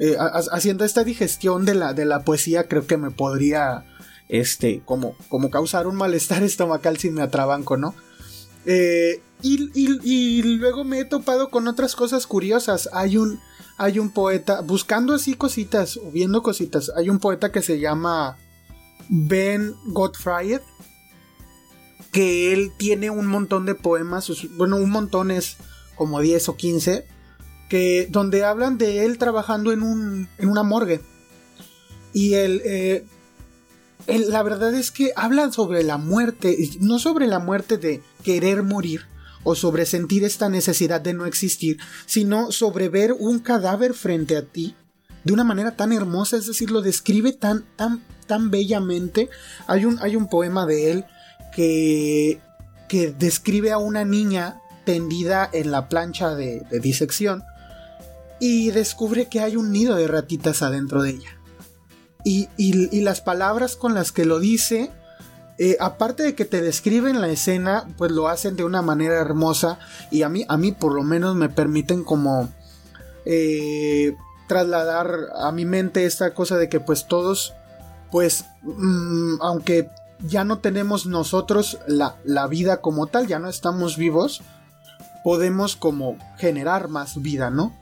[SPEAKER 1] eh, haciendo esta digestión de la, de la poesía creo que me podría, este, como, como causar un malestar estomacal si me atrabanco, ¿no? Eh, y, y, luego me he topado con otras cosas curiosas. Hay un, hay un poeta, buscando así cositas o viendo cositas, hay un poeta que se llama Ben Gottfried, que él tiene un montón de poemas, bueno, un montón es como 10 o 15, que, donde hablan de él trabajando en, un, en una morgue. Y eh, él, la verdad es que hablan sobre la muerte, no sobre la muerte de querer morir, o sobre sentir esta necesidad de no existir, sino sobre ver un cadáver frente a ti de una manera tan hermosa, es decir, lo describe tan, tan, tan bellamente. Hay un, hay un poema de él que, que describe a una niña tendida en la plancha de, disección y descubre que hay un nido de ratitas adentro de ella. y, y, las palabras con las que lo dice, eh, aparte de que te describen la escena, pues lo hacen de una manera hermosa y a mí, a mí por lo menos me permiten como eh, trasladar a mi mente esta cosa de que pues todos, pues mm, aunque ya no tenemos nosotros la, la vida como tal, ya no estamos vivos, podemos como generar más vida, ¿no?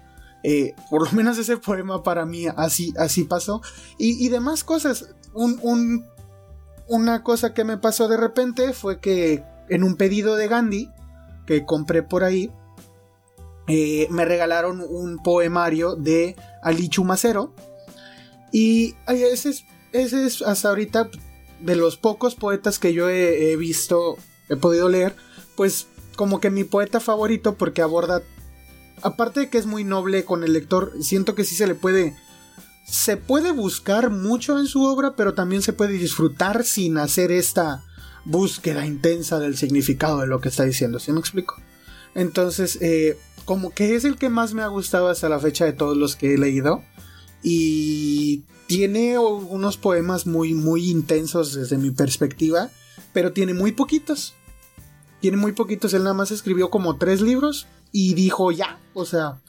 [SPEAKER 1] Eh, por lo menos ese poema para mí así, así pasó. Y, demás cosas. Un, una cosa que me pasó de repente fue que en un pedido de Gandhi que compré por ahí, eh, me regalaron un poemario de Ali Chumacero. Y ese es, ese es hasta ahorita de los pocos poetas que yo he visto, he podido leer, pues como que mi poeta favorito porque aborda aparte de que es muy noble con el lector, siento que sí se le puede se puede buscar mucho en su obra, pero también se puede disfrutar sin hacer esta búsqueda intensa del significado de lo que está diciendo, ¿sí me explico? Entonces, eh, como que es el que más me ha gustado hasta la fecha de todos los que he leído. Y tiene unos poemas muy, muy intensos desde mi perspectiva, pero tiene muy poquitos. Tiene muy poquitos, él nada más escribió como tres libros y dijo ya, o sea,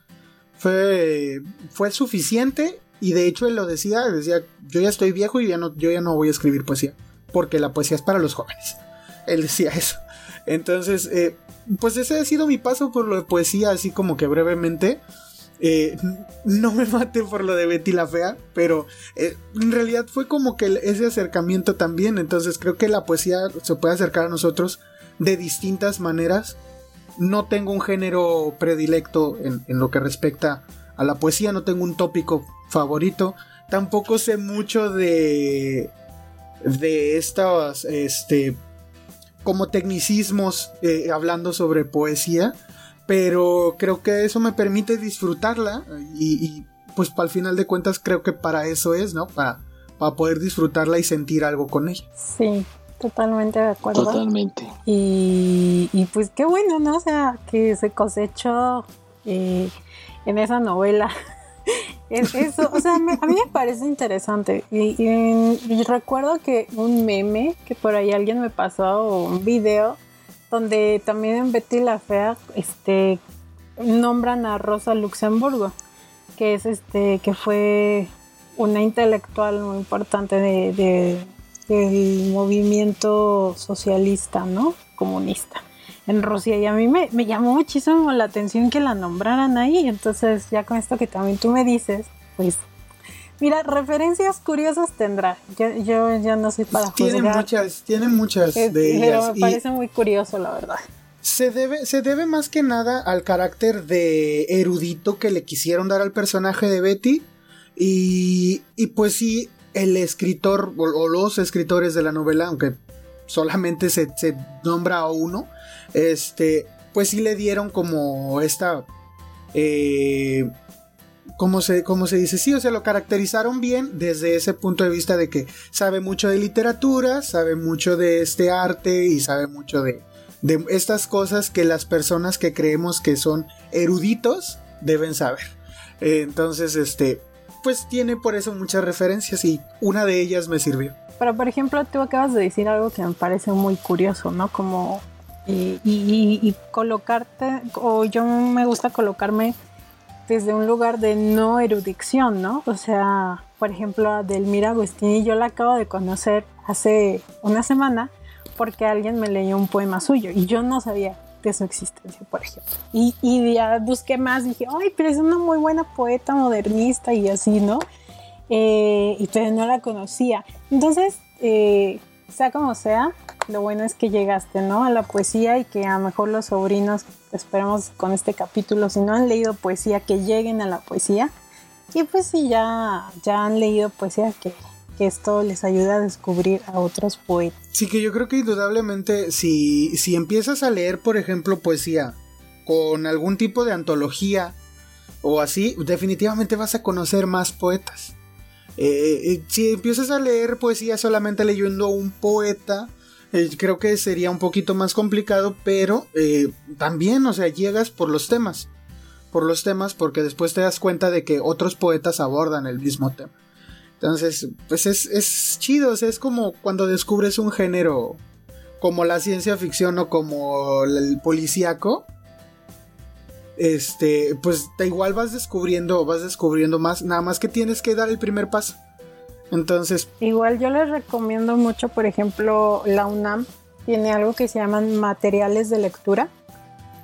[SPEAKER 1] fue, fue suficiente y de hecho él lo decía, decía, yo ya estoy viejo y ya no, yo ya no voy a escribir poesía, porque la poesía es para los jóvenes. Él decía eso. Entonces, eh, pues ese ha sido mi paso por lo de poesía, así como que brevemente. Eh, no me mate por lo de Betty la Fea, pero eh, en realidad fue como que ese acercamiento también. Entonces creo que la poesía se puede acercar a nosotros de distintas maneras no tengo un género predilecto en, lo que respecta a la poesía, no tengo un tópico favorito, tampoco sé mucho de de estas este como tecnicismos eh, hablando sobre poesía pero creo que eso me permite disfrutarla y, pues para el final de cuentas creo que para eso es no para, para poder disfrutarla y sentir algo con ella
[SPEAKER 2] sí Totalmente de acuerdo.
[SPEAKER 3] Totalmente.
[SPEAKER 2] Y, pues qué bueno, ¿no? O sea, que se cosechó eh, en esa novela. Eso, o sea, a mí me parece interesante. Y, recuerdo que un meme que por ahí alguien me pasó, un video, donde también en Betty la Fea, este, nombran a Rosa Luxemburgo, que es este, que fue una intelectual muy importante de el movimiento socialista, ¿no? Comunista en Rusia. Y a mí me, llamó muchísimo la atención que la nombraran ahí. Entonces, ya con esto que también tú me dices, pues Mira, referencias curiosas tendrá. Yo, yo, yo no soy para
[SPEAKER 1] Tiene muchas, tiene muchas de ellas.
[SPEAKER 2] Pero me parece muy curioso, la verdad.
[SPEAKER 1] Se debe, se debe más que nada al carácter de erudito que le quisieron dar al personaje de Betty. Y, y pues sí, el escritor o, los escritores de la novela, aunque solamente se, nombra a uno, este, pues sí le dieron como esta... Eh, ¿Cómo se, ¿Cómo se dice? Sí, o sea, lo caracterizaron bien desde ese punto de vista de que sabe mucho de literatura, sabe mucho de este arte y sabe mucho de, de estas cosas que las personas que creemos que son eruditos deben saber. entonces, este, pues tiene por eso muchas referencias y una de ellas me sirvió.
[SPEAKER 2] Pero por ejemplo, tú acabas de decir algo que me parece muy curioso, ¿no? Como y, colocarte, o yo me gusta colocarme desde un lugar de no erudición, ¿no? O sea, por ejemplo, a Delmira Agustini yo la acabo de conocer hace una semana porque alguien me leyó un poema suyo y yo no sabía de su existencia, por ejemplo. Y, y ya busqué más, dije, ay, pero es una muy buena poeta modernista y así, ¿no? Eh, y pero no la conocía. Entonces, eh, sea como sea, lo bueno es que llegaste, ¿no? A la poesía y que a lo mejor los sobrinos, esperamos con este capítulo, si no han leído poesía, que lleguen a la poesía. Y pues si ya, ya han leído poesía, que esto les ayuda a descubrir a otros poetas.
[SPEAKER 1] Sí, que yo creo que indudablemente si, si empiezas a leer, por ejemplo, poesía con algún tipo de antología o así, definitivamente vas a conocer más poetas. Eh, eh, si empiezas a leer poesía solamente leyendo un poeta, eh, creo que sería un poquito más complicado, pero también, o sea, llegas por los temas. Por los temas, porque después te das cuenta de que otros poetas abordan el mismo tema. Entonces, pues es, es chido, o sea, es como cuando descubres un género como la ciencia ficción o como el policíaco. Este, pues igual vas descubriendo, vas descubriendo más, nada más que tienes que dar el primer paso. Entonces,
[SPEAKER 2] igual yo les recomiendo mucho, por ejemplo, la UNAM tiene algo que se llaman materiales de lectura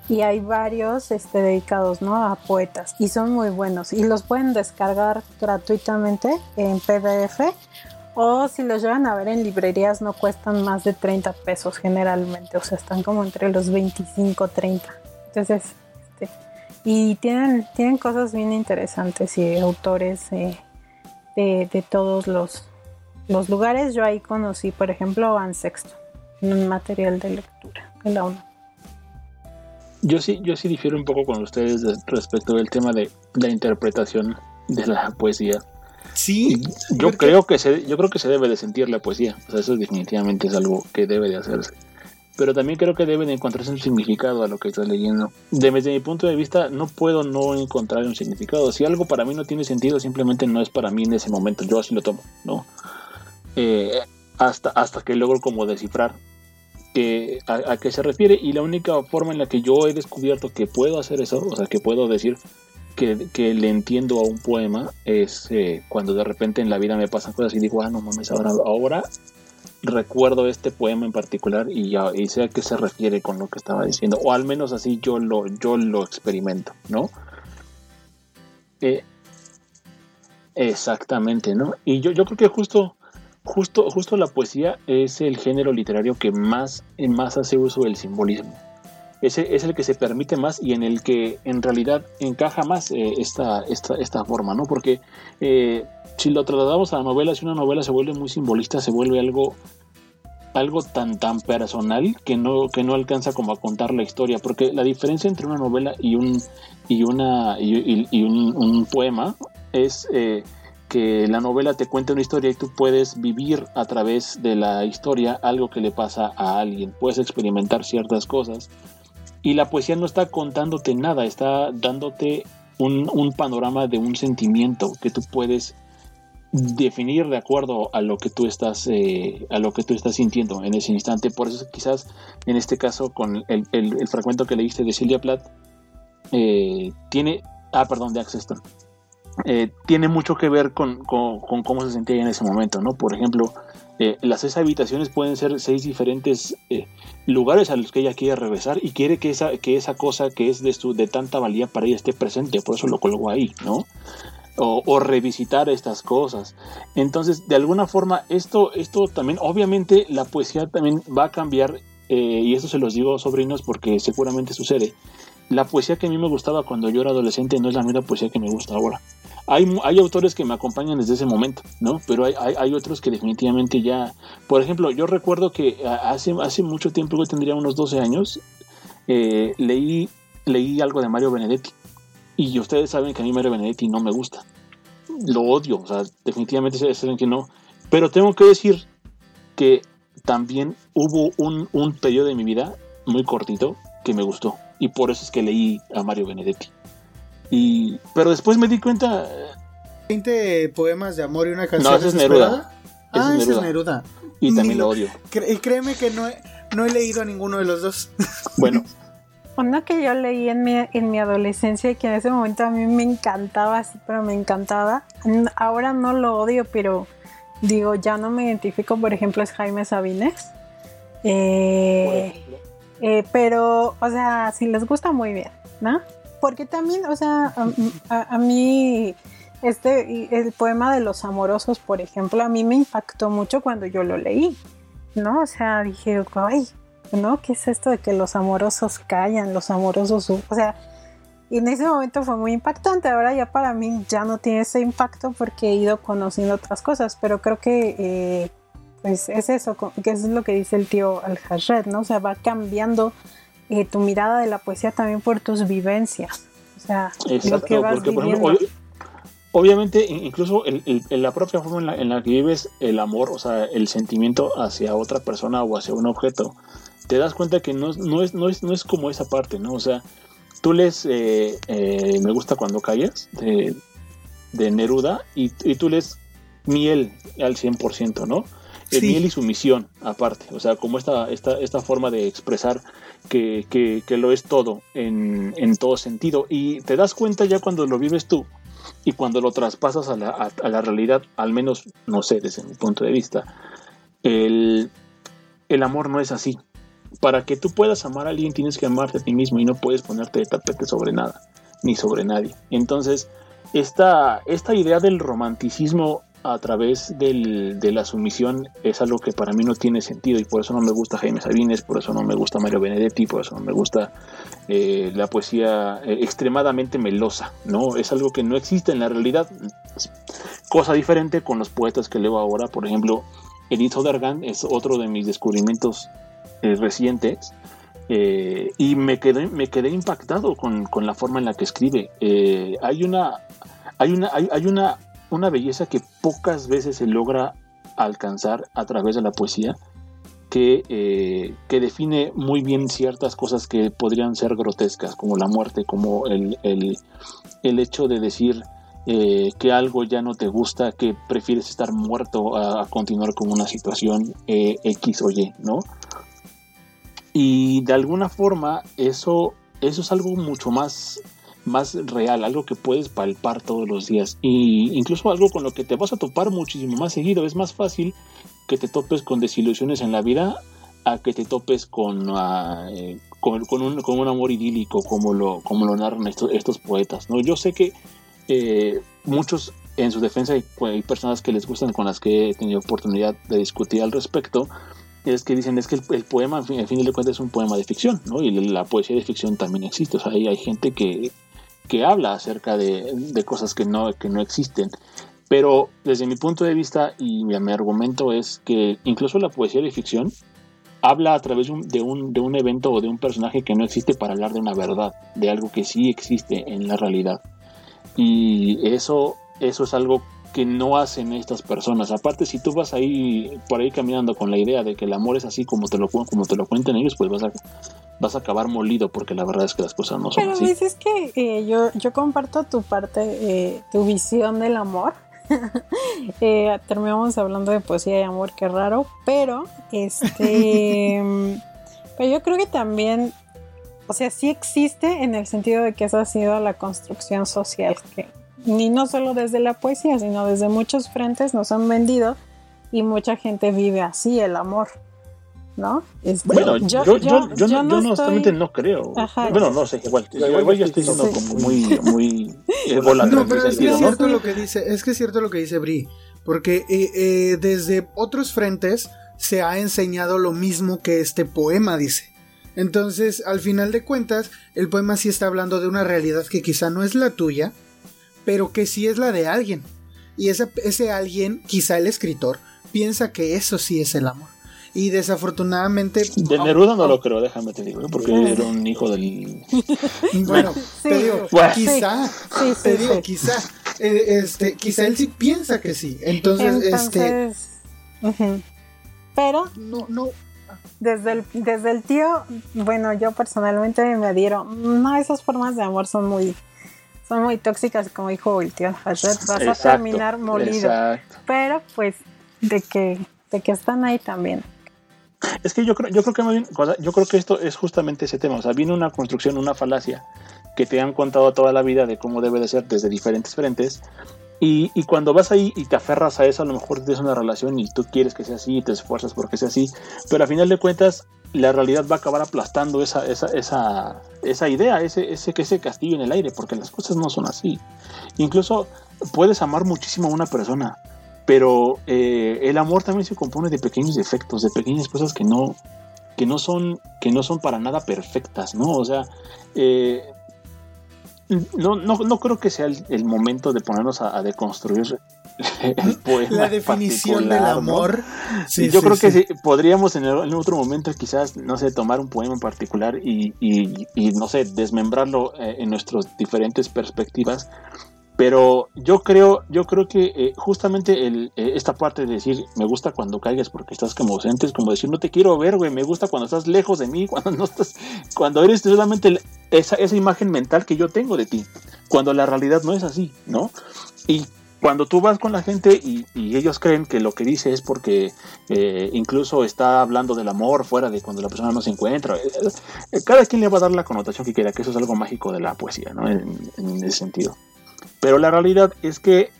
[SPEAKER 2] y hay varios este, dedicados ¿no? a poetas y son muy buenos y los pueden descargar gratuitamente en PDF o si los llevan a ver en librerías no cuestan más de 30 pesos generalmente, o sea, están como entre los 25, 30. Entonces, y tienen, tienen cosas bien interesantes y autores eh, de, de, todos los, los lugares. Yo ahí conocí, por ejemplo, Van Sexto, un material de lectura de la UNAM.
[SPEAKER 3] Yo sí, yo sí difiero un poco con ustedes respecto del tema de la interpretación de la poesía.
[SPEAKER 1] Sí.
[SPEAKER 3] Yo creo que se, yo creo que se debe de sentir la poesía. O sea, eso definitivamente es algo que debe de hacerse. Pero también creo que debe de encontrarse un significado a lo que estás leyendo. desde mi punto de vista, no puedo no encontrar un significado. Si algo para mí no tiene sentido, simplemente no es para mí en ese momento. Yo así lo tomo, ¿no? Eh, hasta, hasta que logro como descifrar a, qué se refiere y la única forma en la que yo he descubierto que puedo hacer eso, o sea, que puedo decir que, le entiendo a un poema es eh, cuando de repente en la vida me pasan cosas y digo, ah, no mames, ahora, ahora recuerdo este poema en particular y, ya, y sé a qué se refiere con lo que estaba diciendo, o al menos así yo lo, yo lo experimento, ¿no? Eh, exactamente, ¿no? Y yo, yo creo que justo justo, justo la poesía es el género literario que más, más hace uso del simbolismo. Ese es el que se permite más y en el que en realidad encaja más eh, esta, esta, forma, ¿no? Porque eh, si lo trasladamos a la novela, si una novela se vuelve muy simbolista, se vuelve algo, algo tan, tan personal que no, que no alcanza como a contar la historia. Porque la diferencia entre una novela y un, y una, y, un, poema es eh, que la novela te cuenta una historia y tú puedes vivir a través de la historia algo que le pasa a alguien, puedes experimentar ciertas cosas y la poesía no está contándote nada, está dándote un, panorama de un sentimiento que tú puedes definir de acuerdo a lo que tú estás eh, a lo que tú estás sintiendo en ese instante por eso quizás en este caso con el, fragmento que leíste de Silvia Plath eh, tiene ah perdón de Acceston eh, tiene mucho que ver con, cómo se sentía en ese momento, ¿no? Por ejemplo, las seis habitaciones pueden ser seis diferentes lugares a los que ella quiere regresar y quiere que esa, que esa cosa que es de, su, de tanta valía para ella esté presente, por eso lo colgó ahí, ¿no? O, revisitar estas cosas. Entonces, de alguna forma, esto, esto también, obviamente, la poesía también va a cambiar, y esto se los digo, sobrinos, porque seguramente sucede. La poesía que a mí me gustaba cuando yo era adolescente no es la misma poesía que me gusta ahora. Hay, hay autores que me acompañan desde ese momento, ¿no? Pero hay, hay, otros que definitivamente ya... Por ejemplo, yo recuerdo que hace, hace mucho tiempo, yo tendría unos 12 años, eh, leí, leí algo de Mario Benedetti. Y ustedes saben que a mí Mario Benedetti no me gusta. Lo odio, o sea, definitivamente saben que no. Pero tengo que decir que también hubo un, un periodo de mi vida muy cortito que me gustó. Y por eso es que leí a Mario Benedetti. Y, pero después me di cuenta.
[SPEAKER 1] 20 poemas de amor y una canción.
[SPEAKER 3] No, ese es Neruda.
[SPEAKER 1] ah, ese es Neruda.
[SPEAKER 3] Y también lo odio.
[SPEAKER 1] y créeme que no he, no he leído a ninguno de los dos.
[SPEAKER 3] Bueno.
[SPEAKER 2] Uno que yo leí en mi, en mi adolescencia y que en ese momento a mí me encantaba, sí, pero me encantaba. Ahora no lo odio, pero digo, ya no me identifico, por ejemplo, es Jaime Sabines. Eh, eh, pero, o sea, si les gusta muy bien, ¿no? porque también, o sea, a, mí este el poema de los amorosos, por ejemplo, a mí me impactó mucho cuando yo lo leí, ¿no? O sea, dije, ay, ¿no? ¿Qué es esto de que los amorosos callan, los amorosos, o sea, y en ese momento fue muy impactante. Ahora ya para mí ya no tiene ese impacto porque he ido conociendo otras cosas, pero creo que eh, pues es eso, que es lo que dice el tío al ¿no? O sea, va cambiando eh, tu mirada de la poesía también por tus vivencias. O sea, lo que vas
[SPEAKER 3] obviamente, incluso en la propia forma en la, que vives el amor, o sea, el sentimiento hacia otra persona o hacia un objeto, te das cuenta que no, no, es, no, es, no es como esa parte, ¿no? O sea, tú lees eh, eh, Me gusta cuando calles de, Neruda y, y, tú lees miel al 100%, ¿no? El miel y sumisión, aparte. O sea, como esta, esta, esta forma de expresar que, que, lo es todo en, en, todo sentido. Y te das cuenta ya cuando lo vives tú y cuando lo traspasas a la, a, la realidad, al menos, no sé, desde mi punto de vista, el, el amor no es así. Para que tú puedas amar a alguien tienes que amarte a ti mismo y no puedes ponerte de tapete sobre nada, ni sobre nadie. Entonces, esta, esta idea del romanticismo a través del, de la sumisión es algo que para mí no tiene sentido y por eso no me gusta Jaime Sabines, por eso no me gusta Mario Benedetti, por eso no me gusta eh, la poesía eh, extremadamente melosa, ¿no? Es algo que no existe en la realidad. Cosa diferente con los poetas que leo ahora, por ejemplo, Edith Odergan es otro de mis descubrimientos eh, recientes y me quedé, me quedé impactado con, con, la forma en la que escribe. hay una hay una, hay, hay, una una belleza que pocas veces se logra alcanzar a través de la poesía, que, eh, que, define muy bien ciertas cosas que podrían ser grotescas, como la muerte, como el, el, hecho de decir eh, que algo ya no te gusta, que prefieres estar muerto a, continuar con una situación eh, X o Y, ¿no? Y de alguna forma eso, eso es algo mucho más más real, algo que puedes palpar todos los días y incluso algo con lo que te vas a topar muchísimo más seguido. Es más fácil que te topes con desilusiones en la vida a que te topes con, eh, con, un, con, un, amor idílico como lo, como lo narran estos, estos poetas. ¿no? Yo sé que eh, muchos en su defensa hay, personas que les gustan con las que he tenido oportunidad de discutir al respecto es que dicen es que el, poema, al fin, al fin de cuentas, es un poema de ficción, ¿no? Y la poesía de ficción también existe. O sea, hay gente que, que habla acerca de, cosas que no, que no existen. Pero desde mi punto de vista y mi, argumento es que incluso la poesía de ficción habla a través de un, de un evento o de un personaje que no existe para hablar de una verdad, de algo que sí existe en la realidad. Y eso, eso es algo que no hacen estas personas. Aparte, si tú vas ahí por ahí caminando con la idea de que el amor es así como te lo, como te lo cuentan ellos, pues vas a, vas a acabar molido porque la verdad es que las cosas no son
[SPEAKER 2] Pero
[SPEAKER 3] así.
[SPEAKER 2] Pero dices que eh, yo, yo comparto tu parte, eh, tu visión del amor. eh, terminamos hablando de poesía y amor, qué raro, pero este, pero yo creo que también, o sea, sí existe en el sentido de que esa ha sido la construcción social que ni no solo desde la poesía, sino desde muchos frentes nos han vendido y mucha gente vive así el amor. ¿no?
[SPEAKER 3] Este, bueno, yo, yo, yo, yo, no, no, honestamente no creo. bueno, no sé, igual, igual, yo estoy siendo como muy, muy
[SPEAKER 1] No, pero es que es cierto lo que dice, es que es cierto lo que dice Bri, porque eh, eh, desde otros frentes se ha enseñado lo mismo que este poema dice. Entonces, al final de cuentas, el poema sí está hablando de una realidad que quizá no es la tuya, pero que sí es la de alguien. Y ese, ese alguien, quizá el escritor, piensa que eso sí es el amor. Y desafortunadamente.
[SPEAKER 3] De Neruda no lo creo, déjame te digo, porque era un hijo del.
[SPEAKER 1] bueno, te digo, quizá, te digo, quizá. Eh, este, quizá él sí piensa que sí. Entonces, este.
[SPEAKER 2] Pero.
[SPEAKER 1] No, no.
[SPEAKER 2] Desde el, desde el tío, bueno, yo personalmente me adhiero. No, esas formas de amor son muy son muy tóxicas, como dijo el tío Vas a terminar molido. Pero pues de que, de que están ahí también.
[SPEAKER 3] Es que yo creo, yo creo que yo creo que esto es justamente ese tema. O sea, viene una construcción, una falacia que te han contado toda la vida de cómo debe de ser desde diferentes frentes. Y, y, cuando vas ahí y te aferras a eso, a lo mejor tienes una relación y tú quieres que sea así y te esfuerzas porque sea así, pero a final de cuentas la realidad va a acabar aplastando esa, esa, esa, esa idea, ese, ese, ese castillo en el aire, porque las cosas no son así. Incluso puedes amar muchísimo a una persona, pero eh, el amor también se compone de pequeños defectos, de pequeñas cosas que no, que no son, que no son para nada perfectas, ¿no? O sea, eh, no, no, no, creo que sea el, momento de ponernos a, deconstruir el poema.
[SPEAKER 1] La definición del amor.
[SPEAKER 3] Sí, Yo creo que podríamos en, en, otro momento quizás, no sé, tomar un poema en particular y, y, no sé, desmembrarlo eh, en nuestras diferentes perspectivas pero yo creo, yo creo que eh, justamente el, eh, esta parte de decir me gusta cuando caigas porque estás como ausente es como decir no te quiero ver, güey, me gusta cuando estás lejos de mí, cuando no estás, cuando eres solamente esa, esa imagen mental que yo tengo de ti, cuando la realidad no es así, ¿no? Y cuando tú vas con la gente y, ellos creen que lo que dice es porque eh, incluso está hablando del amor fuera de cuando la persona no se encuentra, eh, eh, cada quien le va a dar la connotación que quiera, que eso es algo mágico de la poesía, ¿no? En, ese sentido. Pero la realidad es que,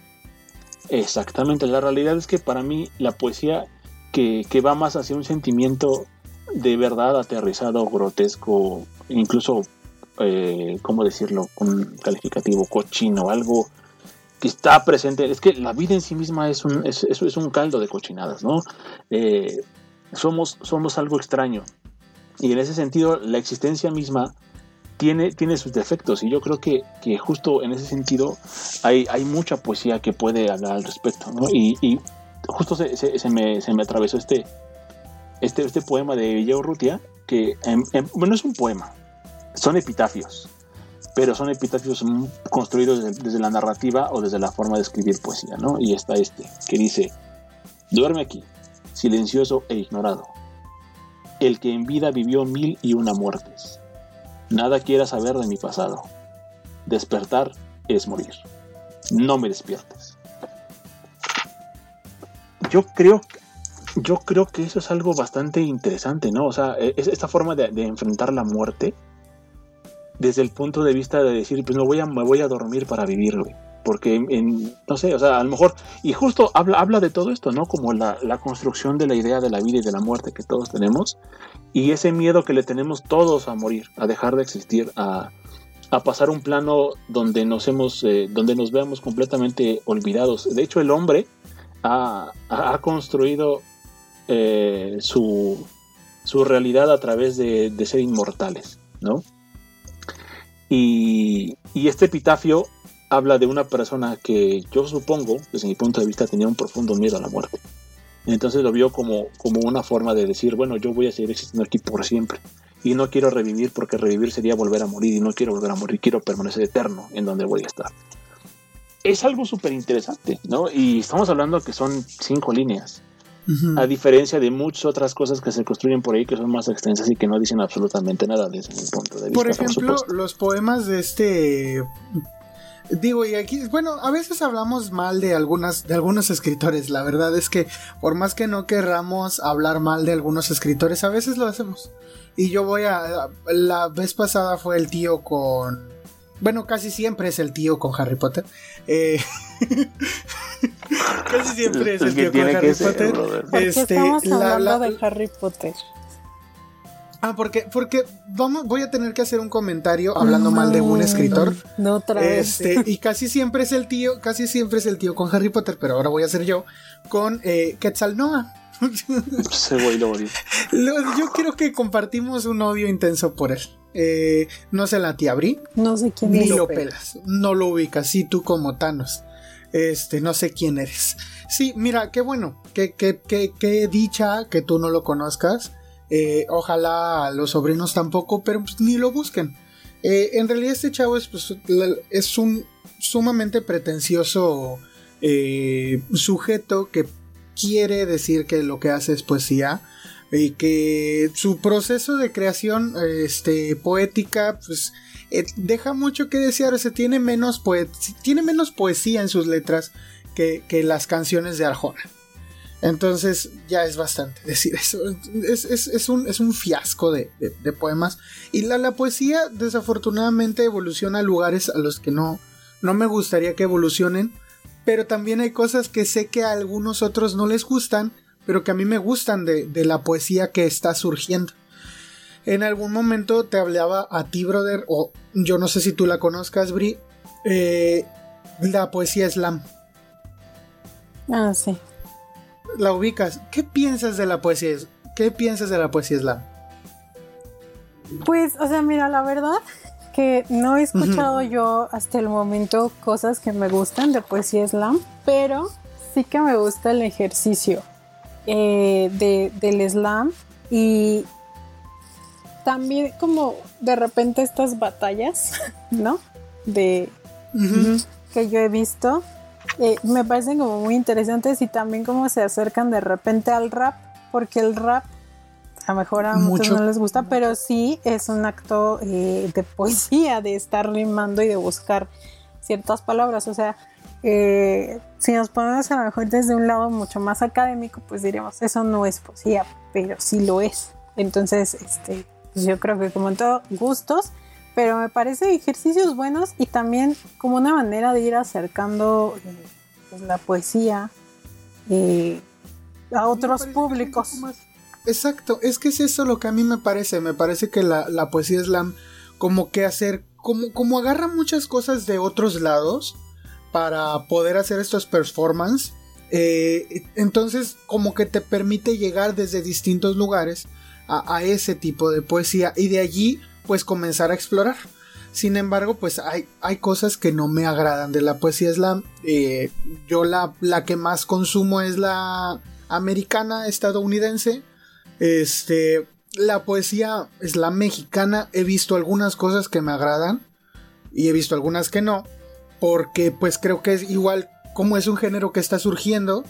[SPEAKER 3] exactamente, la realidad es que para mí la poesía que, que va más hacia un sentimiento de verdad aterrizado, grotesco, incluso, ¿cómo decirlo? Un calificativo cochino, algo que está presente, es que la vida en sí misma es un, es, es un caldo de cochinadas, ¿no? Eh, somos, somos algo extraño. Y en ese sentido, la existencia misma tiene, tiene sus defectos. Y yo creo que, que justo en ese sentido hay, hay, mucha poesía que puede hablar al respecto, ¿no? Y, justo se, se, me, se, me, atravesó este, este, este poema de Villeo Rutia, que, bueno, es un poema, son epitafios pero son epitafios construidos desde, la narrativa o desde la forma de escribir poesía, ¿no? Y está este, que dice, duerme aquí, silencioso e ignorado, el que en vida vivió mil y una muertes. Nada quiera saber de mi pasado. Despertar es morir. No me despiertes. Yo creo, yo creo que eso es algo bastante interesante, ¿no? O sea, e, esta forma de enfrentar la muerte desde el punto de vista de decir, pues me voy a, me voy a dormir para vivir, Porque, en, no sé, o sea, a lo mejor, y justo habla, habla de todo esto, ¿no? Como la, construcción de la idea de la vida y de la muerte que todos tenemos, y ese miedo que le tenemos todos a morir, a dejar de existir, a, pasar un plano donde nos hemos, eh, donde nos veamos completamente olvidados. De hecho, el hombre ha, construido eh, su, su realidad a través de, de ser inmortales, ¿no? Y, este epitafio habla de una persona que yo supongo, desde mi punto de vista, tenía un profundo miedo a la muerte. Entonces lo vio como, como una forma de decir, bueno, yo voy a seguir existiendo aquí por siempre. Y no quiero revivir porque revivir sería volver a morir y no quiero volver a morir, quiero permanecer eterno en donde voy a estar. Es algo súper interesante, ¿no? Y estamos hablando que son cinco líneas a diferencia de muchas otras cosas que se construyen por ahí que son más extensas y que no dicen absolutamente nada desde mi punto de vista.
[SPEAKER 1] Por ejemplo, los poemas de este Digo, y aquí, bueno, a veces hablamos mal de algunas, de algunos escritores. La verdad es que, por más que no querramos hablar mal de algunos escritores, a veces lo hacemos. Y yo voy a. La vez pasada fue el tío con. Bueno, casi siempre es el tío con Harry Potter. Eh, casi siempre es el, tío con Harry Potter.
[SPEAKER 2] este, estamos hablando de Harry Potter.
[SPEAKER 1] Ah, porque, porque vamos, voy a tener que hacer un comentario hablando mal de un escritor.
[SPEAKER 2] No, otra vez.
[SPEAKER 1] Este, y casi siempre es el tío, casi siempre es el tío con Harry Potter, pero ahora voy a ser yo con eh, Quetzal Noah. Yo creo que compartimos un odio intenso por él. Eh, no sé la tía.
[SPEAKER 2] No sé quién
[SPEAKER 1] ni lo pelas. No lo ubicas. Sí, tú como Thanos. Este, no sé quién eres. Sí, mira, qué bueno. Qué, qué, qué, qué dicha que tú no lo conozcas. Eh, ojalá los sobrinos tampoco, pero pues, ni lo busquen. Eh, en realidad este chavo es, pues, es un sumamente pretencioso sujeto que quiere decir que lo que hace es poesía y que su proceso de creación este, poética pues eh, deja mucho que desear, o sea, tiene menos, tiene menos poesía en sus letras que, las canciones de Arjona. Entonces ya es bastante decir eso. Es, un, fiasco de, poemas. Y la, la, poesía desafortunadamente evoluciona a lugares a los que no, no me gustaría que evolucionen pero también hay cosas que sé que a algunos otros no les gustan, pero que a mí me gustan de, la poesía que está surgiendo. En algún momento te hablaba a ti, brother, o yo no sé si tú la conozcas, Bri, eh, la poesía slam.
[SPEAKER 2] Ah, sí.
[SPEAKER 1] La ubicas. ¿Qué piensas de la poesía? ¿Qué piensas de la poesía slam?
[SPEAKER 2] Pues, o sea, mira, la verdad que no he escuchado yo hasta el momento cosas que me gustan de poesía slam, pero sí que me gusta el ejercicio eh, de, del slam y también como de repente estas batallas, ¿no? De que yo he visto, eh, me parecen como muy interesantes y también como se acercan de repente al rap, porque el rap a lo mejor a muchos no les gusta, pero sí es un acto eh, de poesía, de estar rimando y de buscar ciertas palabras. O sea, eh, si nos ponemos a lo mejor desde un lado mucho más académico, pues diríamos, eso no es poesía, pero sí lo es. Entonces, este, pues yo creo que como en todo, gustos, pero me parece ejercicios buenos y también como una manera de ir acercando eh, pues, la poesía eh, a otros públicos.
[SPEAKER 1] Exacto, es que es eso lo que a mí me parece, me parece que la, la poesía slam como que hacer, como, como agarra muchas cosas de otros lados para poder hacer estos performances. Eh, entonces, como que te permite llegar desde distintos lugares a, ese tipo de poesía y de allí, pues comenzar a explorar. Sin embargo, pues hay, hay cosas que no me agradan de la poesía slam. Eh, yo la, la que más consumo es la americana estadounidense. Este, la poesía slam mexicana he visto algunas cosas que me agradan y he visto algunas que no porque pues creo que es igual como es un género que está surgiendo,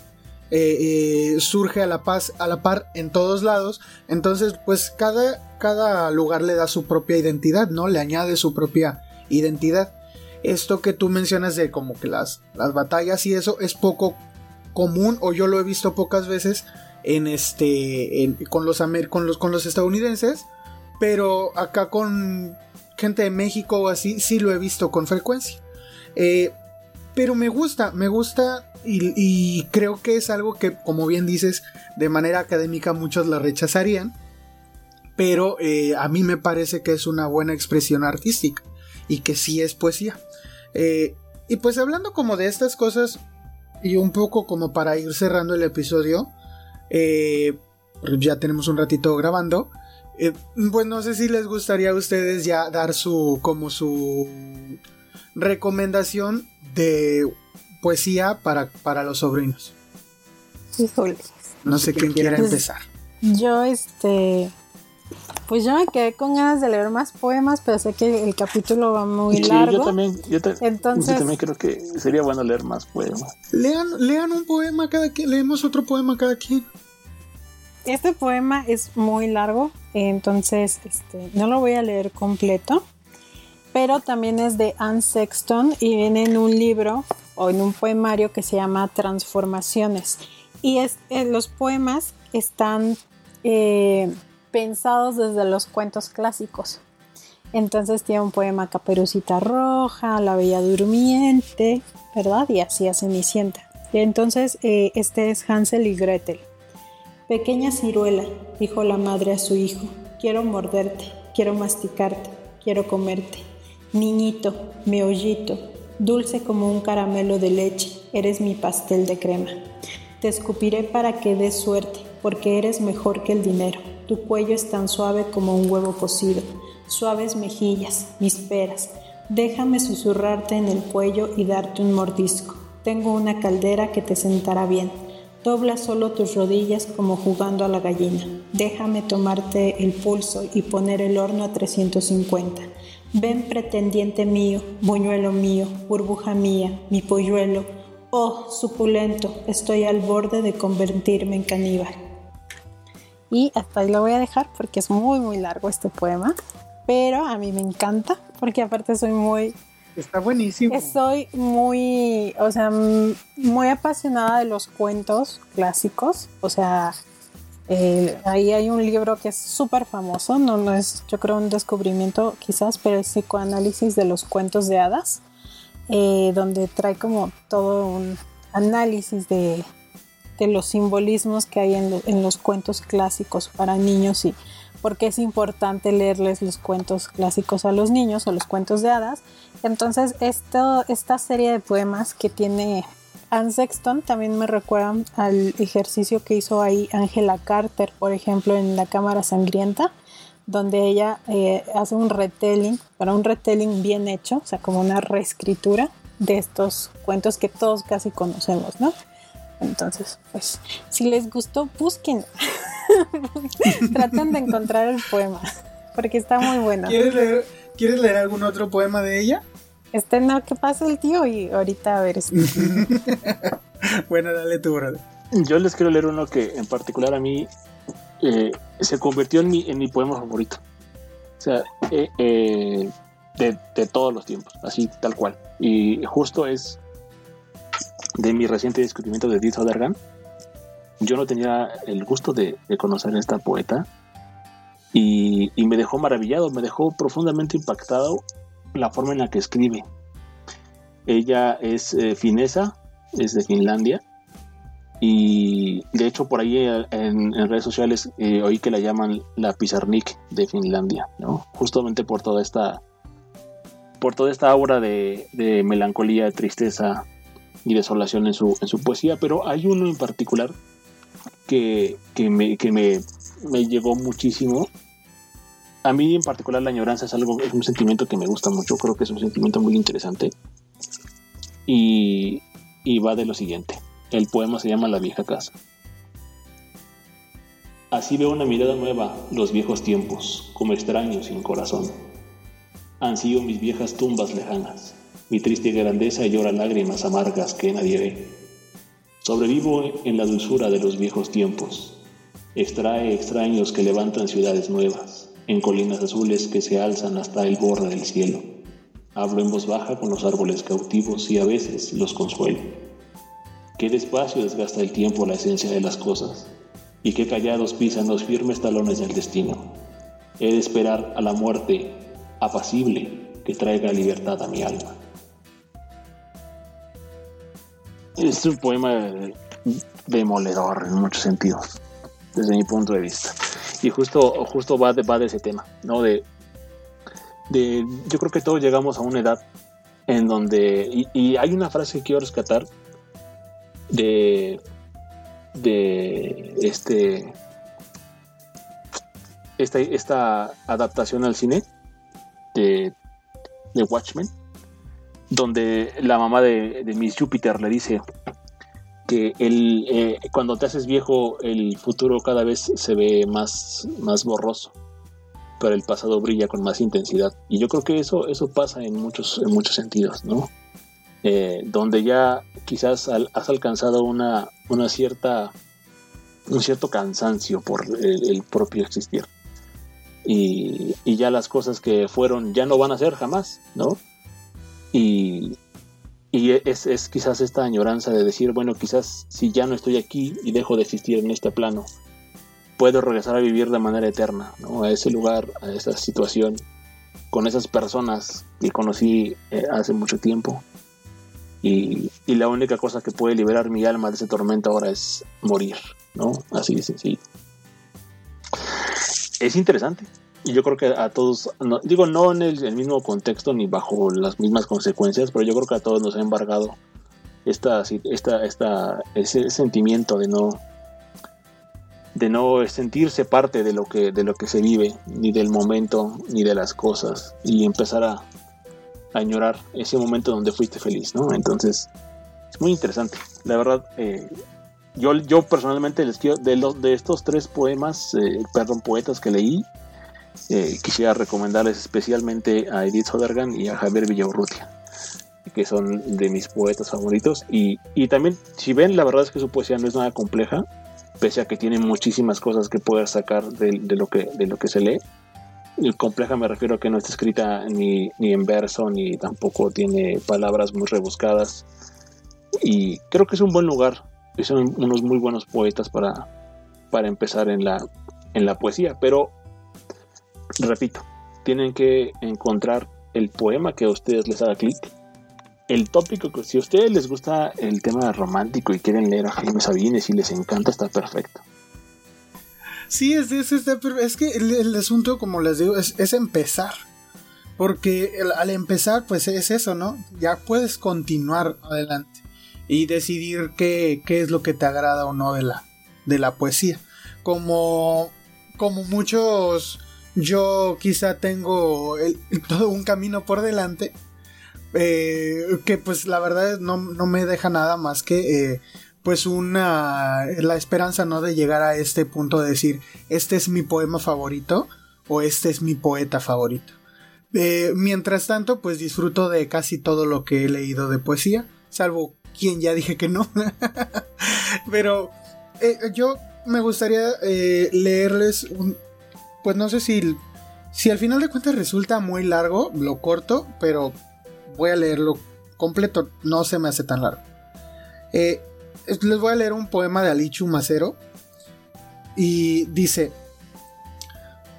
[SPEAKER 1] eh, eh, surge a la, paz, a la par en todos lados, entonces pues cada, cada lugar le da su propia identidad, ¿no? Le añade su propia identidad. Esto que tú mencionas de como que las, las batallas y eso es poco común o yo lo he visto pocas veces en este con los con los con los estadounidenses pero acá con gente de México o así sí lo he visto con frecuencia eh, pero me gusta, me gusta y, creo que es algo que, como bien dices, de manera académica muchos la rechazarían. Pero eh, a mí me parece que es una buena expresión artística y que sí es poesía. Eh, y pues hablando como de estas cosas y un poco como para ir cerrando el episodio, ya tenemos un ratito grabando. pues no sé si les gustaría a ustedes ya dar su como su recomendación de poesía para, para los sobrinos. No sé quién quiera empezar.
[SPEAKER 2] Yo, este. Pues yo me quedé con ganas de leer más poemas, pero sé que el capítulo va muy largo.
[SPEAKER 3] Yo también, yo, Entonces, también creo que sería bueno leer más poemas.
[SPEAKER 1] Lean, lean un poema cada quien, leemos otro poema cada quien.
[SPEAKER 2] Este poema es muy largo, entonces este, no lo voy a leer completo pero también es de Anne Sexton y viene en un libro o en un poemario que se llama Transformaciones. Y es, eh, los poemas están eh, pensados desde los cuentos clásicos. Entonces tiene un poema Caperucita Roja, La Bella Durmiente, ¿verdad? Y así a Cenicienta. entonces eh, este es Hansel y Gretel. Pequeña ciruela, dijo la madre a su hijo, quiero morderte, quiero masticarte, quiero comerte. Niñito, mi ollito, dulce como un caramelo de leche, eres mi pastel de crema. Te escupiré para que des suerte, porque eres mejor que el dinero. Tu cuello es tan suave como un huevo cocido, suaves mejillas, mis peras. Déjame susurrarte en el cuello y darte un mordisco. Tengo una caldera que te sentará bien. Dobla solo tus rodillas como jugando a la gallina. Déjame tomarte el pulso y poner el horno a 350. Ven pretendiente mío, buñuelo mío, burbuja mía, mi polluelo. Oh, suculento, estoy al borde de convertirme en caníbal. Y hasta ahí lo voy a dejar porque es muy muy largo este poema, pero a mí me encanta porque aparte soy muy
[SPEAKER 1] Está buenísimo.
[SPEAKER 2] Soy muy, o sea, muy apasionada de los cuentos clásicos, o sea, eh, ahí hay un libro que es súper famoso, no, es yo creo un descubrimiento quizás, pero es psicoanálisis de los cuentos de hadas, eh, donde trae como todo un análisis de, los simbolismos que hay en, los cuentos clásicos para niños y por qué es importante leerles los cuentos clásicos a los niños o los cuentos de hadas. Entonces, esta serie de poemas que tiene Anne Sexton también me recuerdan al ejercicio que hizo ahí Angela Carter, por ejemplo, en La Cámara Sangrienta, donde ella eh, hace un retelling, para un retelling bien hecho, o sea, como una reescritura de estos cuentos que todos casi conocemos, ¿no? Entonces, pues, si les gustó, busquen. Traten de encontrar el poema, porque está muy bueno.
[SPEAKER 1] ¿Quieres leer, ¿Quieres leer algún otro poema de ella?
[SPEAKER 2] Este no, ¿qué pasa el tío? Y ahorita a ver.
[SPEAKER 1] bueno, dale tú, brother.
[SPEAKER 3] Yo les quiero leer uno que en particular a mí eh, se convirtió en mi, en mi poema favorito. O sea, eh, eh, de, de, todos los tiempos, así tal cual. Y justo es de mi reciente descubrimiento de Edith Odergan. Yo no tenía el gusto de, conocer a esta poeta y, me dejó maravillado, me dejó profundamente impactado la forma en la que escribe. Ella es eh, finesa, es de Finlandia y de hecho por ahí eh, en, redes sociales eh, oí que la llaman la Pizarnik de Finlandia, ¿no? Justamente por toda esta por toda esta aura de, de melancolía, tristeza y desolación en su, en su poesía, pero hay uno en particular que, me, que me, llegó muchísimo. A mí en particular la añoranza es algo, es un sentimiento que me gusta mucho, creo que es un sentimiento muy interesante. Y, y va de lo siguiente. El poema se llama La vieja casa. Así veo una mirada nueva los viejos tiempos, como extraños sin corazón. Han sido mis viejas tumbas lejanas, mi triste grandeza llora lágrimas amargas que nadie ve. Sobrevivo en la dulzura de los viejos tiempos. Extrae extraños que levantan ciudades nuevas, en colinas azules que se alzan hasta el borde del cielo. Hablo en voz baja con los árboles cautivos y a veces los consuelo. Qué despacio desgasta el tiempo la esencia de las cosas, y qué callados pisan los firmes talones del destino. He de esperar a la muerte apacible que traiga libertad a mi alma. es un poema demoledor en muchos sentidos, desde mi punto de vista. Y justo, justo va, de, va de ese tema, ¿no? De, de, yo creo que todos llegamos a una edad en donde, y, hay una frase que quiero rescatar de, de este, esta, esta adaptación al cine de, de Watchmen, donde la mamá de, Miss Júpiter le dice que el, eh, cuando te haces viejo el futuro cada vez se ve más, más borroso, pero el pasado brilla con más intensidad. Y yo creo que eso, eso pasa en muchos, en muchos sentidos, ¿no? Eh, donde ya quizás has alcanzado una, una cierta, un cierto cansancio por el, propio existir. Y, y, ya las cosas que fueron ya no van a ser jamás, ¿no? Y, es, quizás esta añoranza de decir, bueno, quizás si ya no estoy aquí y dejo de existir en este plano, puedo regresar a vivir de manera eterna, ¿no? A ese lugar, a esa situación, con esas personas que conocí eh, hace mucho tiempo. Y, la única cosa que puede liberar mi alma de ese tormento ahora es morir, ¿no? Así de sencillo. Es interesante, y yo creo que a todos, digo no en el, mismo contexto ni bajo las mismas consecuencias, pero yo creo que a todos nos ha embargado esta, esta, esta, ese sentimiento de no de no sentirse parte de lo que de lo que se vive ni del momento ni de las cosas y empezar a, añorar ese momento donde fuiste feliz no entonces es muy interesante. La verdad eh, yo, yo personalmente les quiero de los de estos tres poemas eh, perdón poetas que leí eh, quisiera recomendarles especialmente a Edith Sodergan y a Javier Villaurrutia, que son de mis poetas favoritos. Y, también, si ven, la verdad es que su poesía no es nada compleja, pese a que tiene muchísimas cosas que poder sacar de, lo, que, de lo que se lee. Y compleja me refiero a que no está escrita ni, ni en verso, ni tampoco tiene palabras muy rebuscadas. Y creo que es un buen lugar. Son unos muy buenos poetas para, para empezar en la, en la poesía. Pero repito, tienen que encontrar el poema que a ustedes les haga clic. El tópico que si a ustedes les gusta el tema romántico y quieren leer a Jaime Sabines y les encanta, está perfecto.
[SPEAKER 1] Sí, es, es, es que el, asunto, como les digo, es, empezar. Porque al empezar, pues es eso, ¿no? Ya puedes continuar adelante y decidir qué, qué es lo que te agrada o no de la, de la poesía. Como, como muchos yo quizá tengo todo un camino por delante. Eh, que pues la verdad no, me deja nada más que eh, pues una la esperanza no de llegar a este punto de decir este es mi poema favorito o este es mi poeta favorito eh, mientras tanto pues disfruto de casi todo lo que he leído de poesía salvo quien ya dije que no pero yo me gustaría leerles un, pues no sé si, si al final de cuentas resulta muy largo, lo corto, pero voy a leerlo completo, no se me hace tan largo. Eh, les voy a leer un poema de Alichu Macero. Y dice,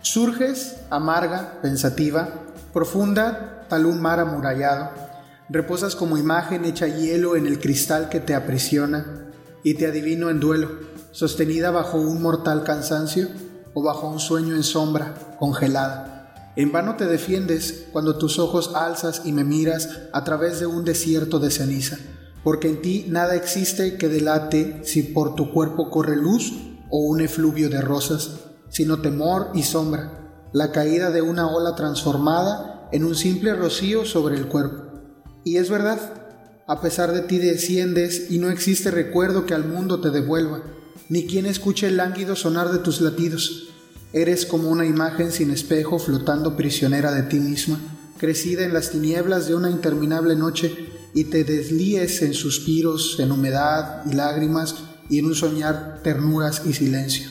[SPEAKER 1] surges, amarga, pensativa, profunda, tal un mar amurallado, reposas como imagen hecha hielo en el cristal que te aprisiona, y te adivino en duelo, sostenida bajo un mortal cansancio o bajo un sueño en sombra, congelada. En vano te defiendes cuando tus ojos alzas y me miras a través de un desierto de ceniza porque en ti nada existe que delate si por tu cuerpo corre luz o un efluvio de rosas, sino temor y sombra, la caída de una ola transformada en un simple rocío sobre el cuerpo. Y es verdad, a pesar de ti desciendes y no existe recuerdo que al mundo te devuelva, ni quien escuche el lánguido sonar de tus latidos. Eres como una imagen sin espejo flotando prisionera de ti misma, crecida en las tinieblas de una interminable noche y te deslíes en suspiros, en humedad y lágrimas y en un soñar ternuras y silencio.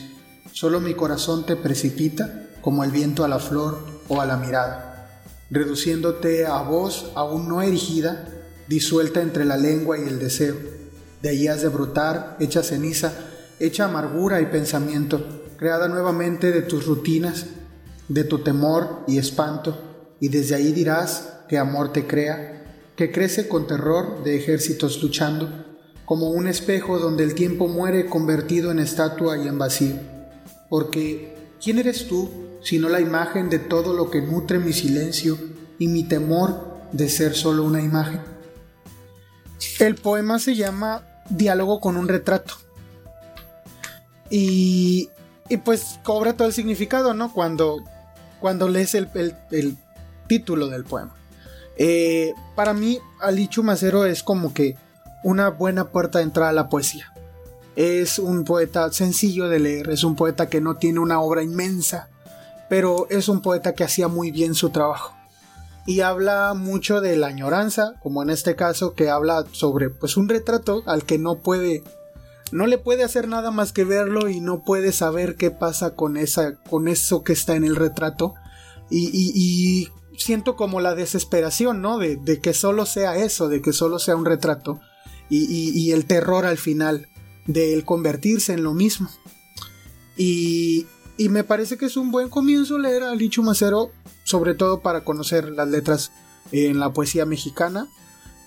[SPEAKER 1] Solo mi corazón te precipita como el viento a la flor o a la mirada, reduciéndote a voz aún no erigida, disuelta entre la lengua y el deseo. De allí has de brotar, hecha ceniza, hecha amargura y pensamiento, creada nuevamente de tus rutinas, de tu temor y espanto, y desde ahí dirás que amor te crea que crece con terror de ejércitos luchando, como un espejo donde el tiempo muere convertido en estatua y en vacío. Porque, ¿quién eres tú sino la imagen de todo lo que nutre mi silencio y mi temor de ser solo una imagen? El poema se llama Diálogo con un retrato. Y, pues cobra todo el significado, ¿no? Cuando, cuando lees el, el título del poema. Eh, para mí, Alichu Macero es como que una buena puerta de entrada a la poesía. Es un poeta sencillo de leer, es un poeta que no tiene una obra inmensa, pero es un poeta que hacía muy bien su trabajo. Y habla mucho de la añoranza, como en este caso, que habla sobre pues un retrato al que no puede no le puede hacer nada más que verlo y no puede saber qué pasa con esa con eso que está en el retrato y, y siento como la desesperación, ¿no? De, que solo sea eso, de que solo sea un retrato. Y, el terror al final de él convertirse en lo mismo. Y, y, me parece que es un buen comienzo leer a Licho Macero, sobre todo para conocer las letras en la poesía mexicana,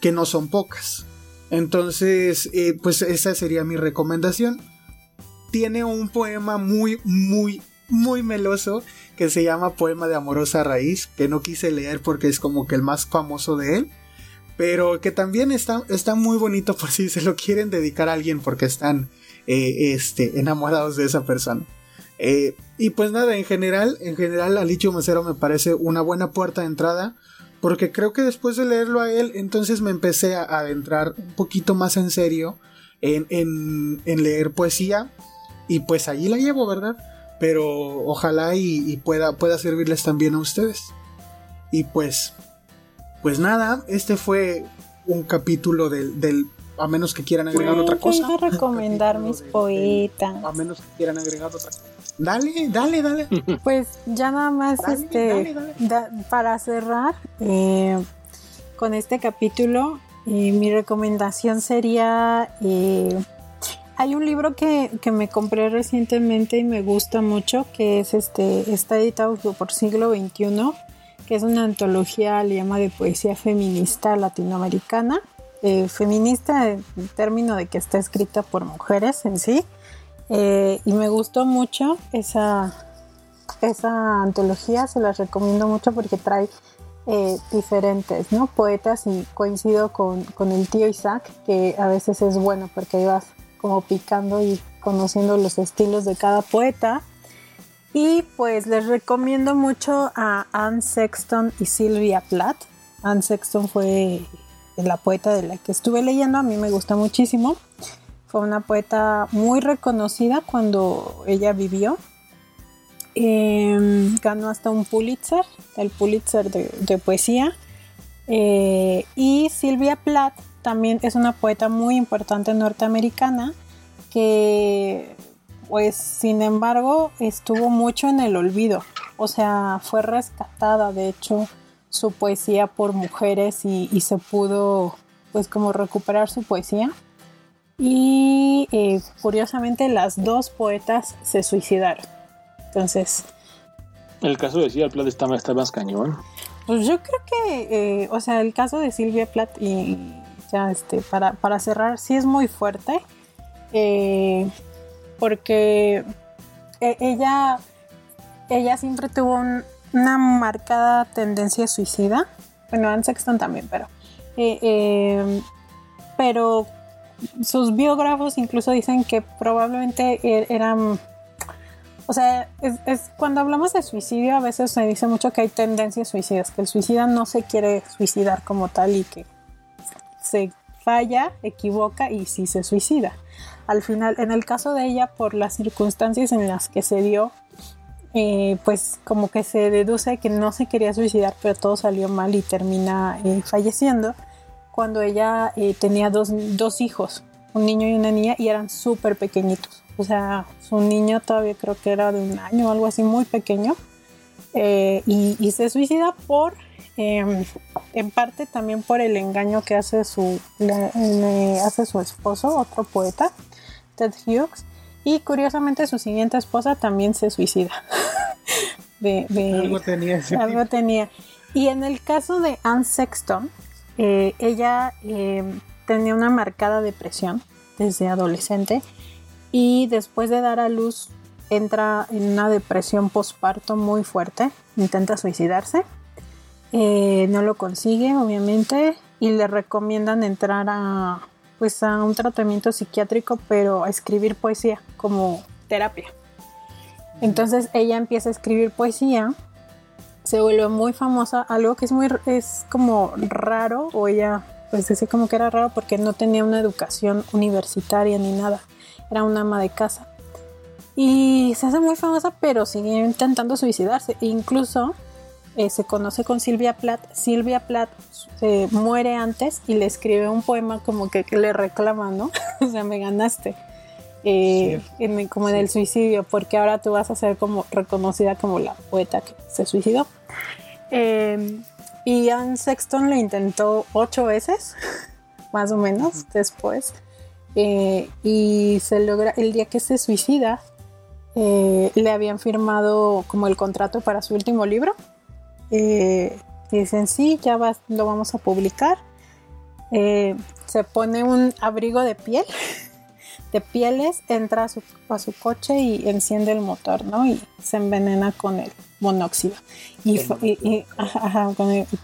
[SPEAKER 1] que no son pocas. Entonces, eh, pues esa sería mi recomendación. Tiene un poema muy, muy, muy meloso que se llama Poema de Amorosa Raíz, que no quise leer porque es como que el más famoso de él, pero que también está, está muy bonito por si se lo quieren dedicar a alguien porque están eh, este, enamorados de esa persona. Eh, y pues nada, en general, en general Alicio Macero me parece una buena puerta de entrada, porque creo que después de leerlo a él, entonces me empecé a adentrar un poquito más en serio en, en, en leer poesía, y pues allí la llevo, ¿verdad? pero ojalá y, pueda, pueda servirles también a ustedes. Y pues, pues nada, este fue un capítulo del, a menos que quieran agregar otra cosa.
[SPEAKER 2] Voy a recomendar mis poetas.
[SPEAKER 1] A menos que quieran agregar otra cosa. Dale, dale, dale.
[SPEAKER 2] Pues ya nada más, este, para cerrar eh, con este capítulo, eh, mi recomendación sería eh, hay un libro que, me compré recientemente y me gusta mucho, que es este, está editado por siglo XXI, que es una antología, le llama de poesía feminista latinoamericana. Eh, feminista en término de que está escrita por mujeres en sí. Eh, y me gustó mucho esa, esa antología, se las recomiendo mucho porque trae eh, diferentes ¿no? poetas y coincido con, con, el tío Isaac, que a veces es bueno porque vas como picando y conociendo los estilos de cada poeta. Y pues les recomiendo mucho a Anne Sexton y Sylvia Plath. Anne Sexton fue la poeta de la que estuve leyendo, a mí me gusta muchísimo. Fue una poeta muy reconocida cuando ella vivió. Em, ganó hasta un Pulitzer, el Pulitzer de, poesía. Eh, y Sylvia Plath también es una poeta muy importante norteamericana que pues sin embargo estuvo mucho en el olvido, o sea, fue rescatada de hecho su poesía por mujeres y, se pudo pues como recuperar su poesía. Y eh, curiosamente las dos poetas se suicidaron. Entonces...
[SPEAKER 3] El caso de Silvia Plath está, más cañón.
[SPEAKER 2] Pues yo creo que, eh, o sea, el caso de Silvia Plath y ya este, para, para cerrar, sí es muy fuerte. Eh, porque e, ella, ella siempre tuvo una marcada tendencia suicida. Bueno, Anne Sexton también, pero. pero sus biógrafos incluso dicen que probablemente er, eran o sea, es, cuando hablamos de suicidio a veces se dice mucho que hay tendencias suicidas, que el suicida no se quiere suicidar como tal y que se falla, equivoca y sí se suicida. Al final, en el caso de ella, por las circunstancias en las que se dio, eh, pues como que se deduce que no se quería suicidar, pero todo salió mal y termina eh, falleciendo cuando ella eh, tenía dos, dos, hijos, un niño y una niña, y eran súper pequeñitos. O sea, su niño todavía creo que era de un año o algo así, muy pequeño. Eh, y, se suicida por, em, en parte también por el engaño que hace su, hace su esposo, otro poeta, Ted Hughes. Y curiosamente su siguiente esposa también se suicida.
[SPEAKER 1] de, algo tenía.
[SPEAKER 2] Algo tenía. Y en el caso de Anne Sexton, eh, ella eh, tenía una marcada depresión desde adolescente y después de dar a luz entra en una depresión postparto muy fuerte, intenta suicidarse, eh, no lo consigue obviamente y le recomiendan entrar a pues a un tratamiento psiquiátrico pero a escribir poesía como terapia. Entonces ella empieza a escribir poesía se vuelve muy famosa, algo que es muy es como raro, o ella pues decía como que era raro porque no tenía una educación universitaria ni nada, era una ama de casa. Y se hace muy famosa, pero sigue intentando suicidarse. Incluso eh, se conoce con Silvia Plath. Silvia Plath se muere antes y le escribe un poema como que, le reclama, ¿no? o sea, me ganaste. Eh, como en el suicidio, porque ahora tú vas a ser como reconocida como la poeta que se suicidó. Eh, y Anne Sexton lo intentó ocho veces, más o menos, después. Eh, y se logra, el día que se suicida, le habían firmado como el contrato para su último libro. dicen, sí, ya lo vamos a publicar. se pone un abrigo de piel de pieles, entra a su, a su coche y enciende el motor, ¿no? Y se envenena con el monóxido. Y,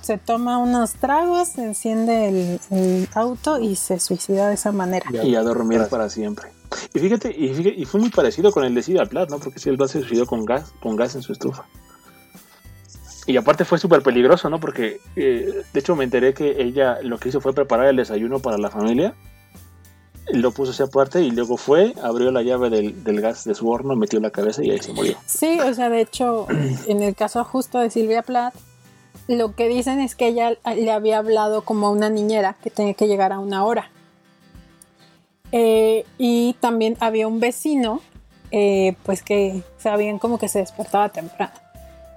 [SPEAKER 2] se toma unos tragos, enciende el, auto y se suicida de esa manera.
[SPEAKER 3] Y a dormir para siempre. Y fíjate, y, fue muy parecido con el de Silvia Plath, ¿no? Porque si él se suicidó con gas, con gas en su estufa. Y aparte fue súper peligroso, ¿no? Porque eh, de hecho me enteré que ella lo que hizo fue preparar el desayuno para la familia lo puso hacia aparte y luego fue, abrió la llave del, del, gas de su horno, metió la cabeza y ahí se murió.
[SPEAKER 2] Sí, o sea, de hecho, en el caso justo de Silvia Plath, lo que dicen es que ella le había hablado como a una niñera que tenía que llegar a una hora. Eh, y también había un vecino, eh, pues que sabían como que se despertaba temprano.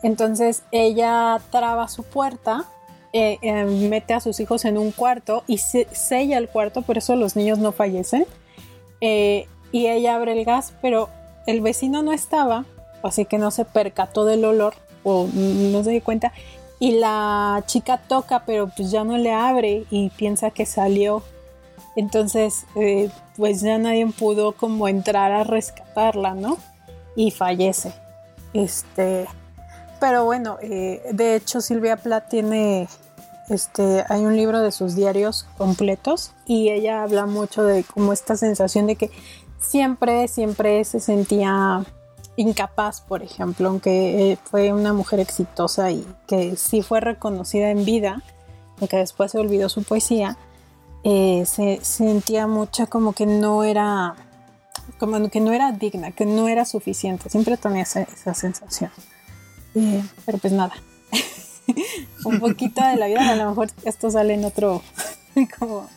[SPEAKER 2] Entonces ella traba su puerta eh, eh, mete a sus hijos en un cuarto y sella el cuarto, por eso los niños no fallecen. Eh, y ella abre el gas, pero el vecino no estaba, así que no se percató del olor o no se dio cuenta. Y la chica toca, pero pues ya no le abre y piensa que salió. Entonces, pues ya nadie pudo como entrar a rescatarla, ¿no? Y fallece. Este, pero bueno, eh, de hecho Silvia Plath tiene, este, hay un libro de sus diarios completos y ella habla mucho de como esta sensación de que siempre, siempre se sentía incapaz, por ejemplo, aunque eh, fue una mujer exitosa y que sí fue reconocida en vida, aunque después se olvidó su poesía, eh, se sentía mucho como que no era como que no era digna, que no era suficiente, siempre tenía esa sensación pero pues nada. un poquito de la vida, a lo mejor esto sale en otro, como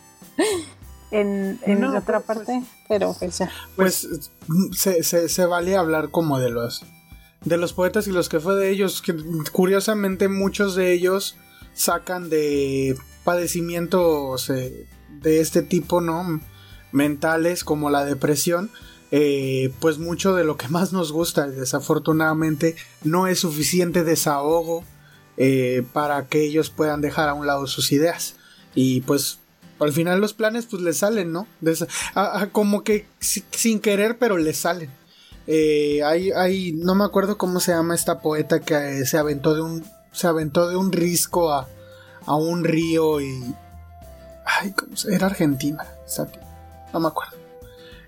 [SPEAKER 2] en, otra pues, parte, pero pues ya.
[SPEAKER 1] Pues se, se, vale hablar como de los de los poetas y los que fue de ellos, que curiosamente muchos de ellos sacan de padecimientos de este tipo, ¿no? mentales como la depresión, eh, pues mucho de lo que más nos gusta, desafortunadamente, no es suficiente desahogo eh, para que ellos puedan dejar a un lado sus ideas. Y pues al final los planes pues les salen, ¿no? como que sin querer, pero les salen. Eh, hay, no me acuerdo cómo se llama esta poeta que se aventó de un, se aventó de un risco a, a un río y, ay, ¿cómo era Argentina, no me acuerdo.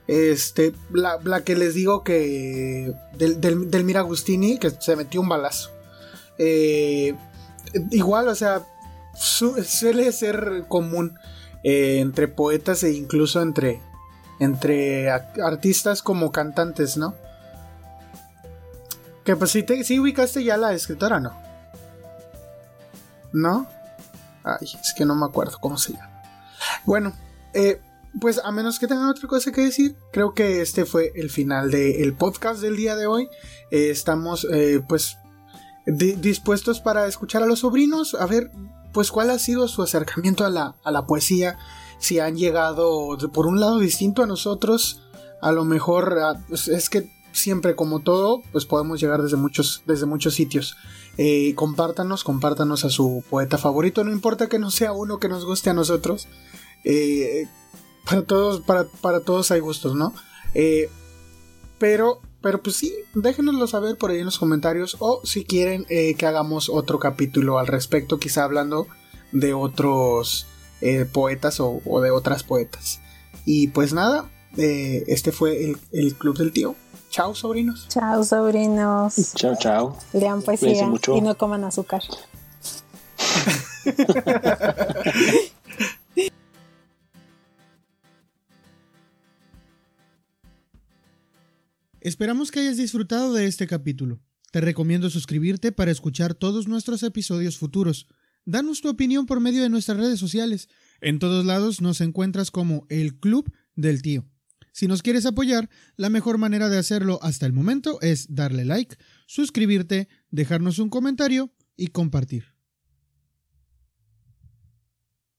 [SPEAKER 1] Este, la, que les digo que del, del, Mira Agustini que se metió un balazo. Eh, igual, o sea, suele ser común eh, entre poetas e incluso entre, entre artistas como cantantes, ¿no? Que pues si, te, si ubicaste ya la escritora, ¿no? ¿No? Ay, es que no me acuerdo cómo se llama. Bueno, eh, pues a menos que tengan otra cosa que decir, creo que este fue el final del podcast del día de hoy. Estamos pues dispuestos para escuchar a los sobrinos, a ver pues cuál ha sido su acercamiento a la, a la poesía, si han llegado por un lado distinto a nosotros, a lo mejor pues, es que siempre como todo, pues podemos llegar desde muchos, desde muchos sitios. Eh, compártanos, compártanos a su poeta favorito, no importa que no sea uno que nos guste a nosotros. Eh, para todos, para, para, todos hay gustos, ¿no? Eh, pero, pero pues sí, déjenoslo saber por ahí en los comentarios. O si quieren que hagamos otro capítulo al respecto, quizá hablando de otros poetas o, de otras poetas. Y pues nada, este fue el Club del Tío. Chao, sobrinos.
[SPEAKER 2] Chao, sobrinos.
[SPEAKER 3] Chao, chao.
[SPEAKER 2] Lean poesía y no coman azúcar.
[SPEAKER 4] Esperamos que hayas disfrutado de este capítulo. Te recomiendo suscribirte para escuchar todos nuestros episodios futuros. Danos tu opinión por medio de nuestras redes sociales. En todos lados nos encuentras como el Club del Tío. Si nos quieres apoyar, la mejor manera de hacerlo hasta el momento es darle like, suscribirte, dejarnos un comentario y compartir.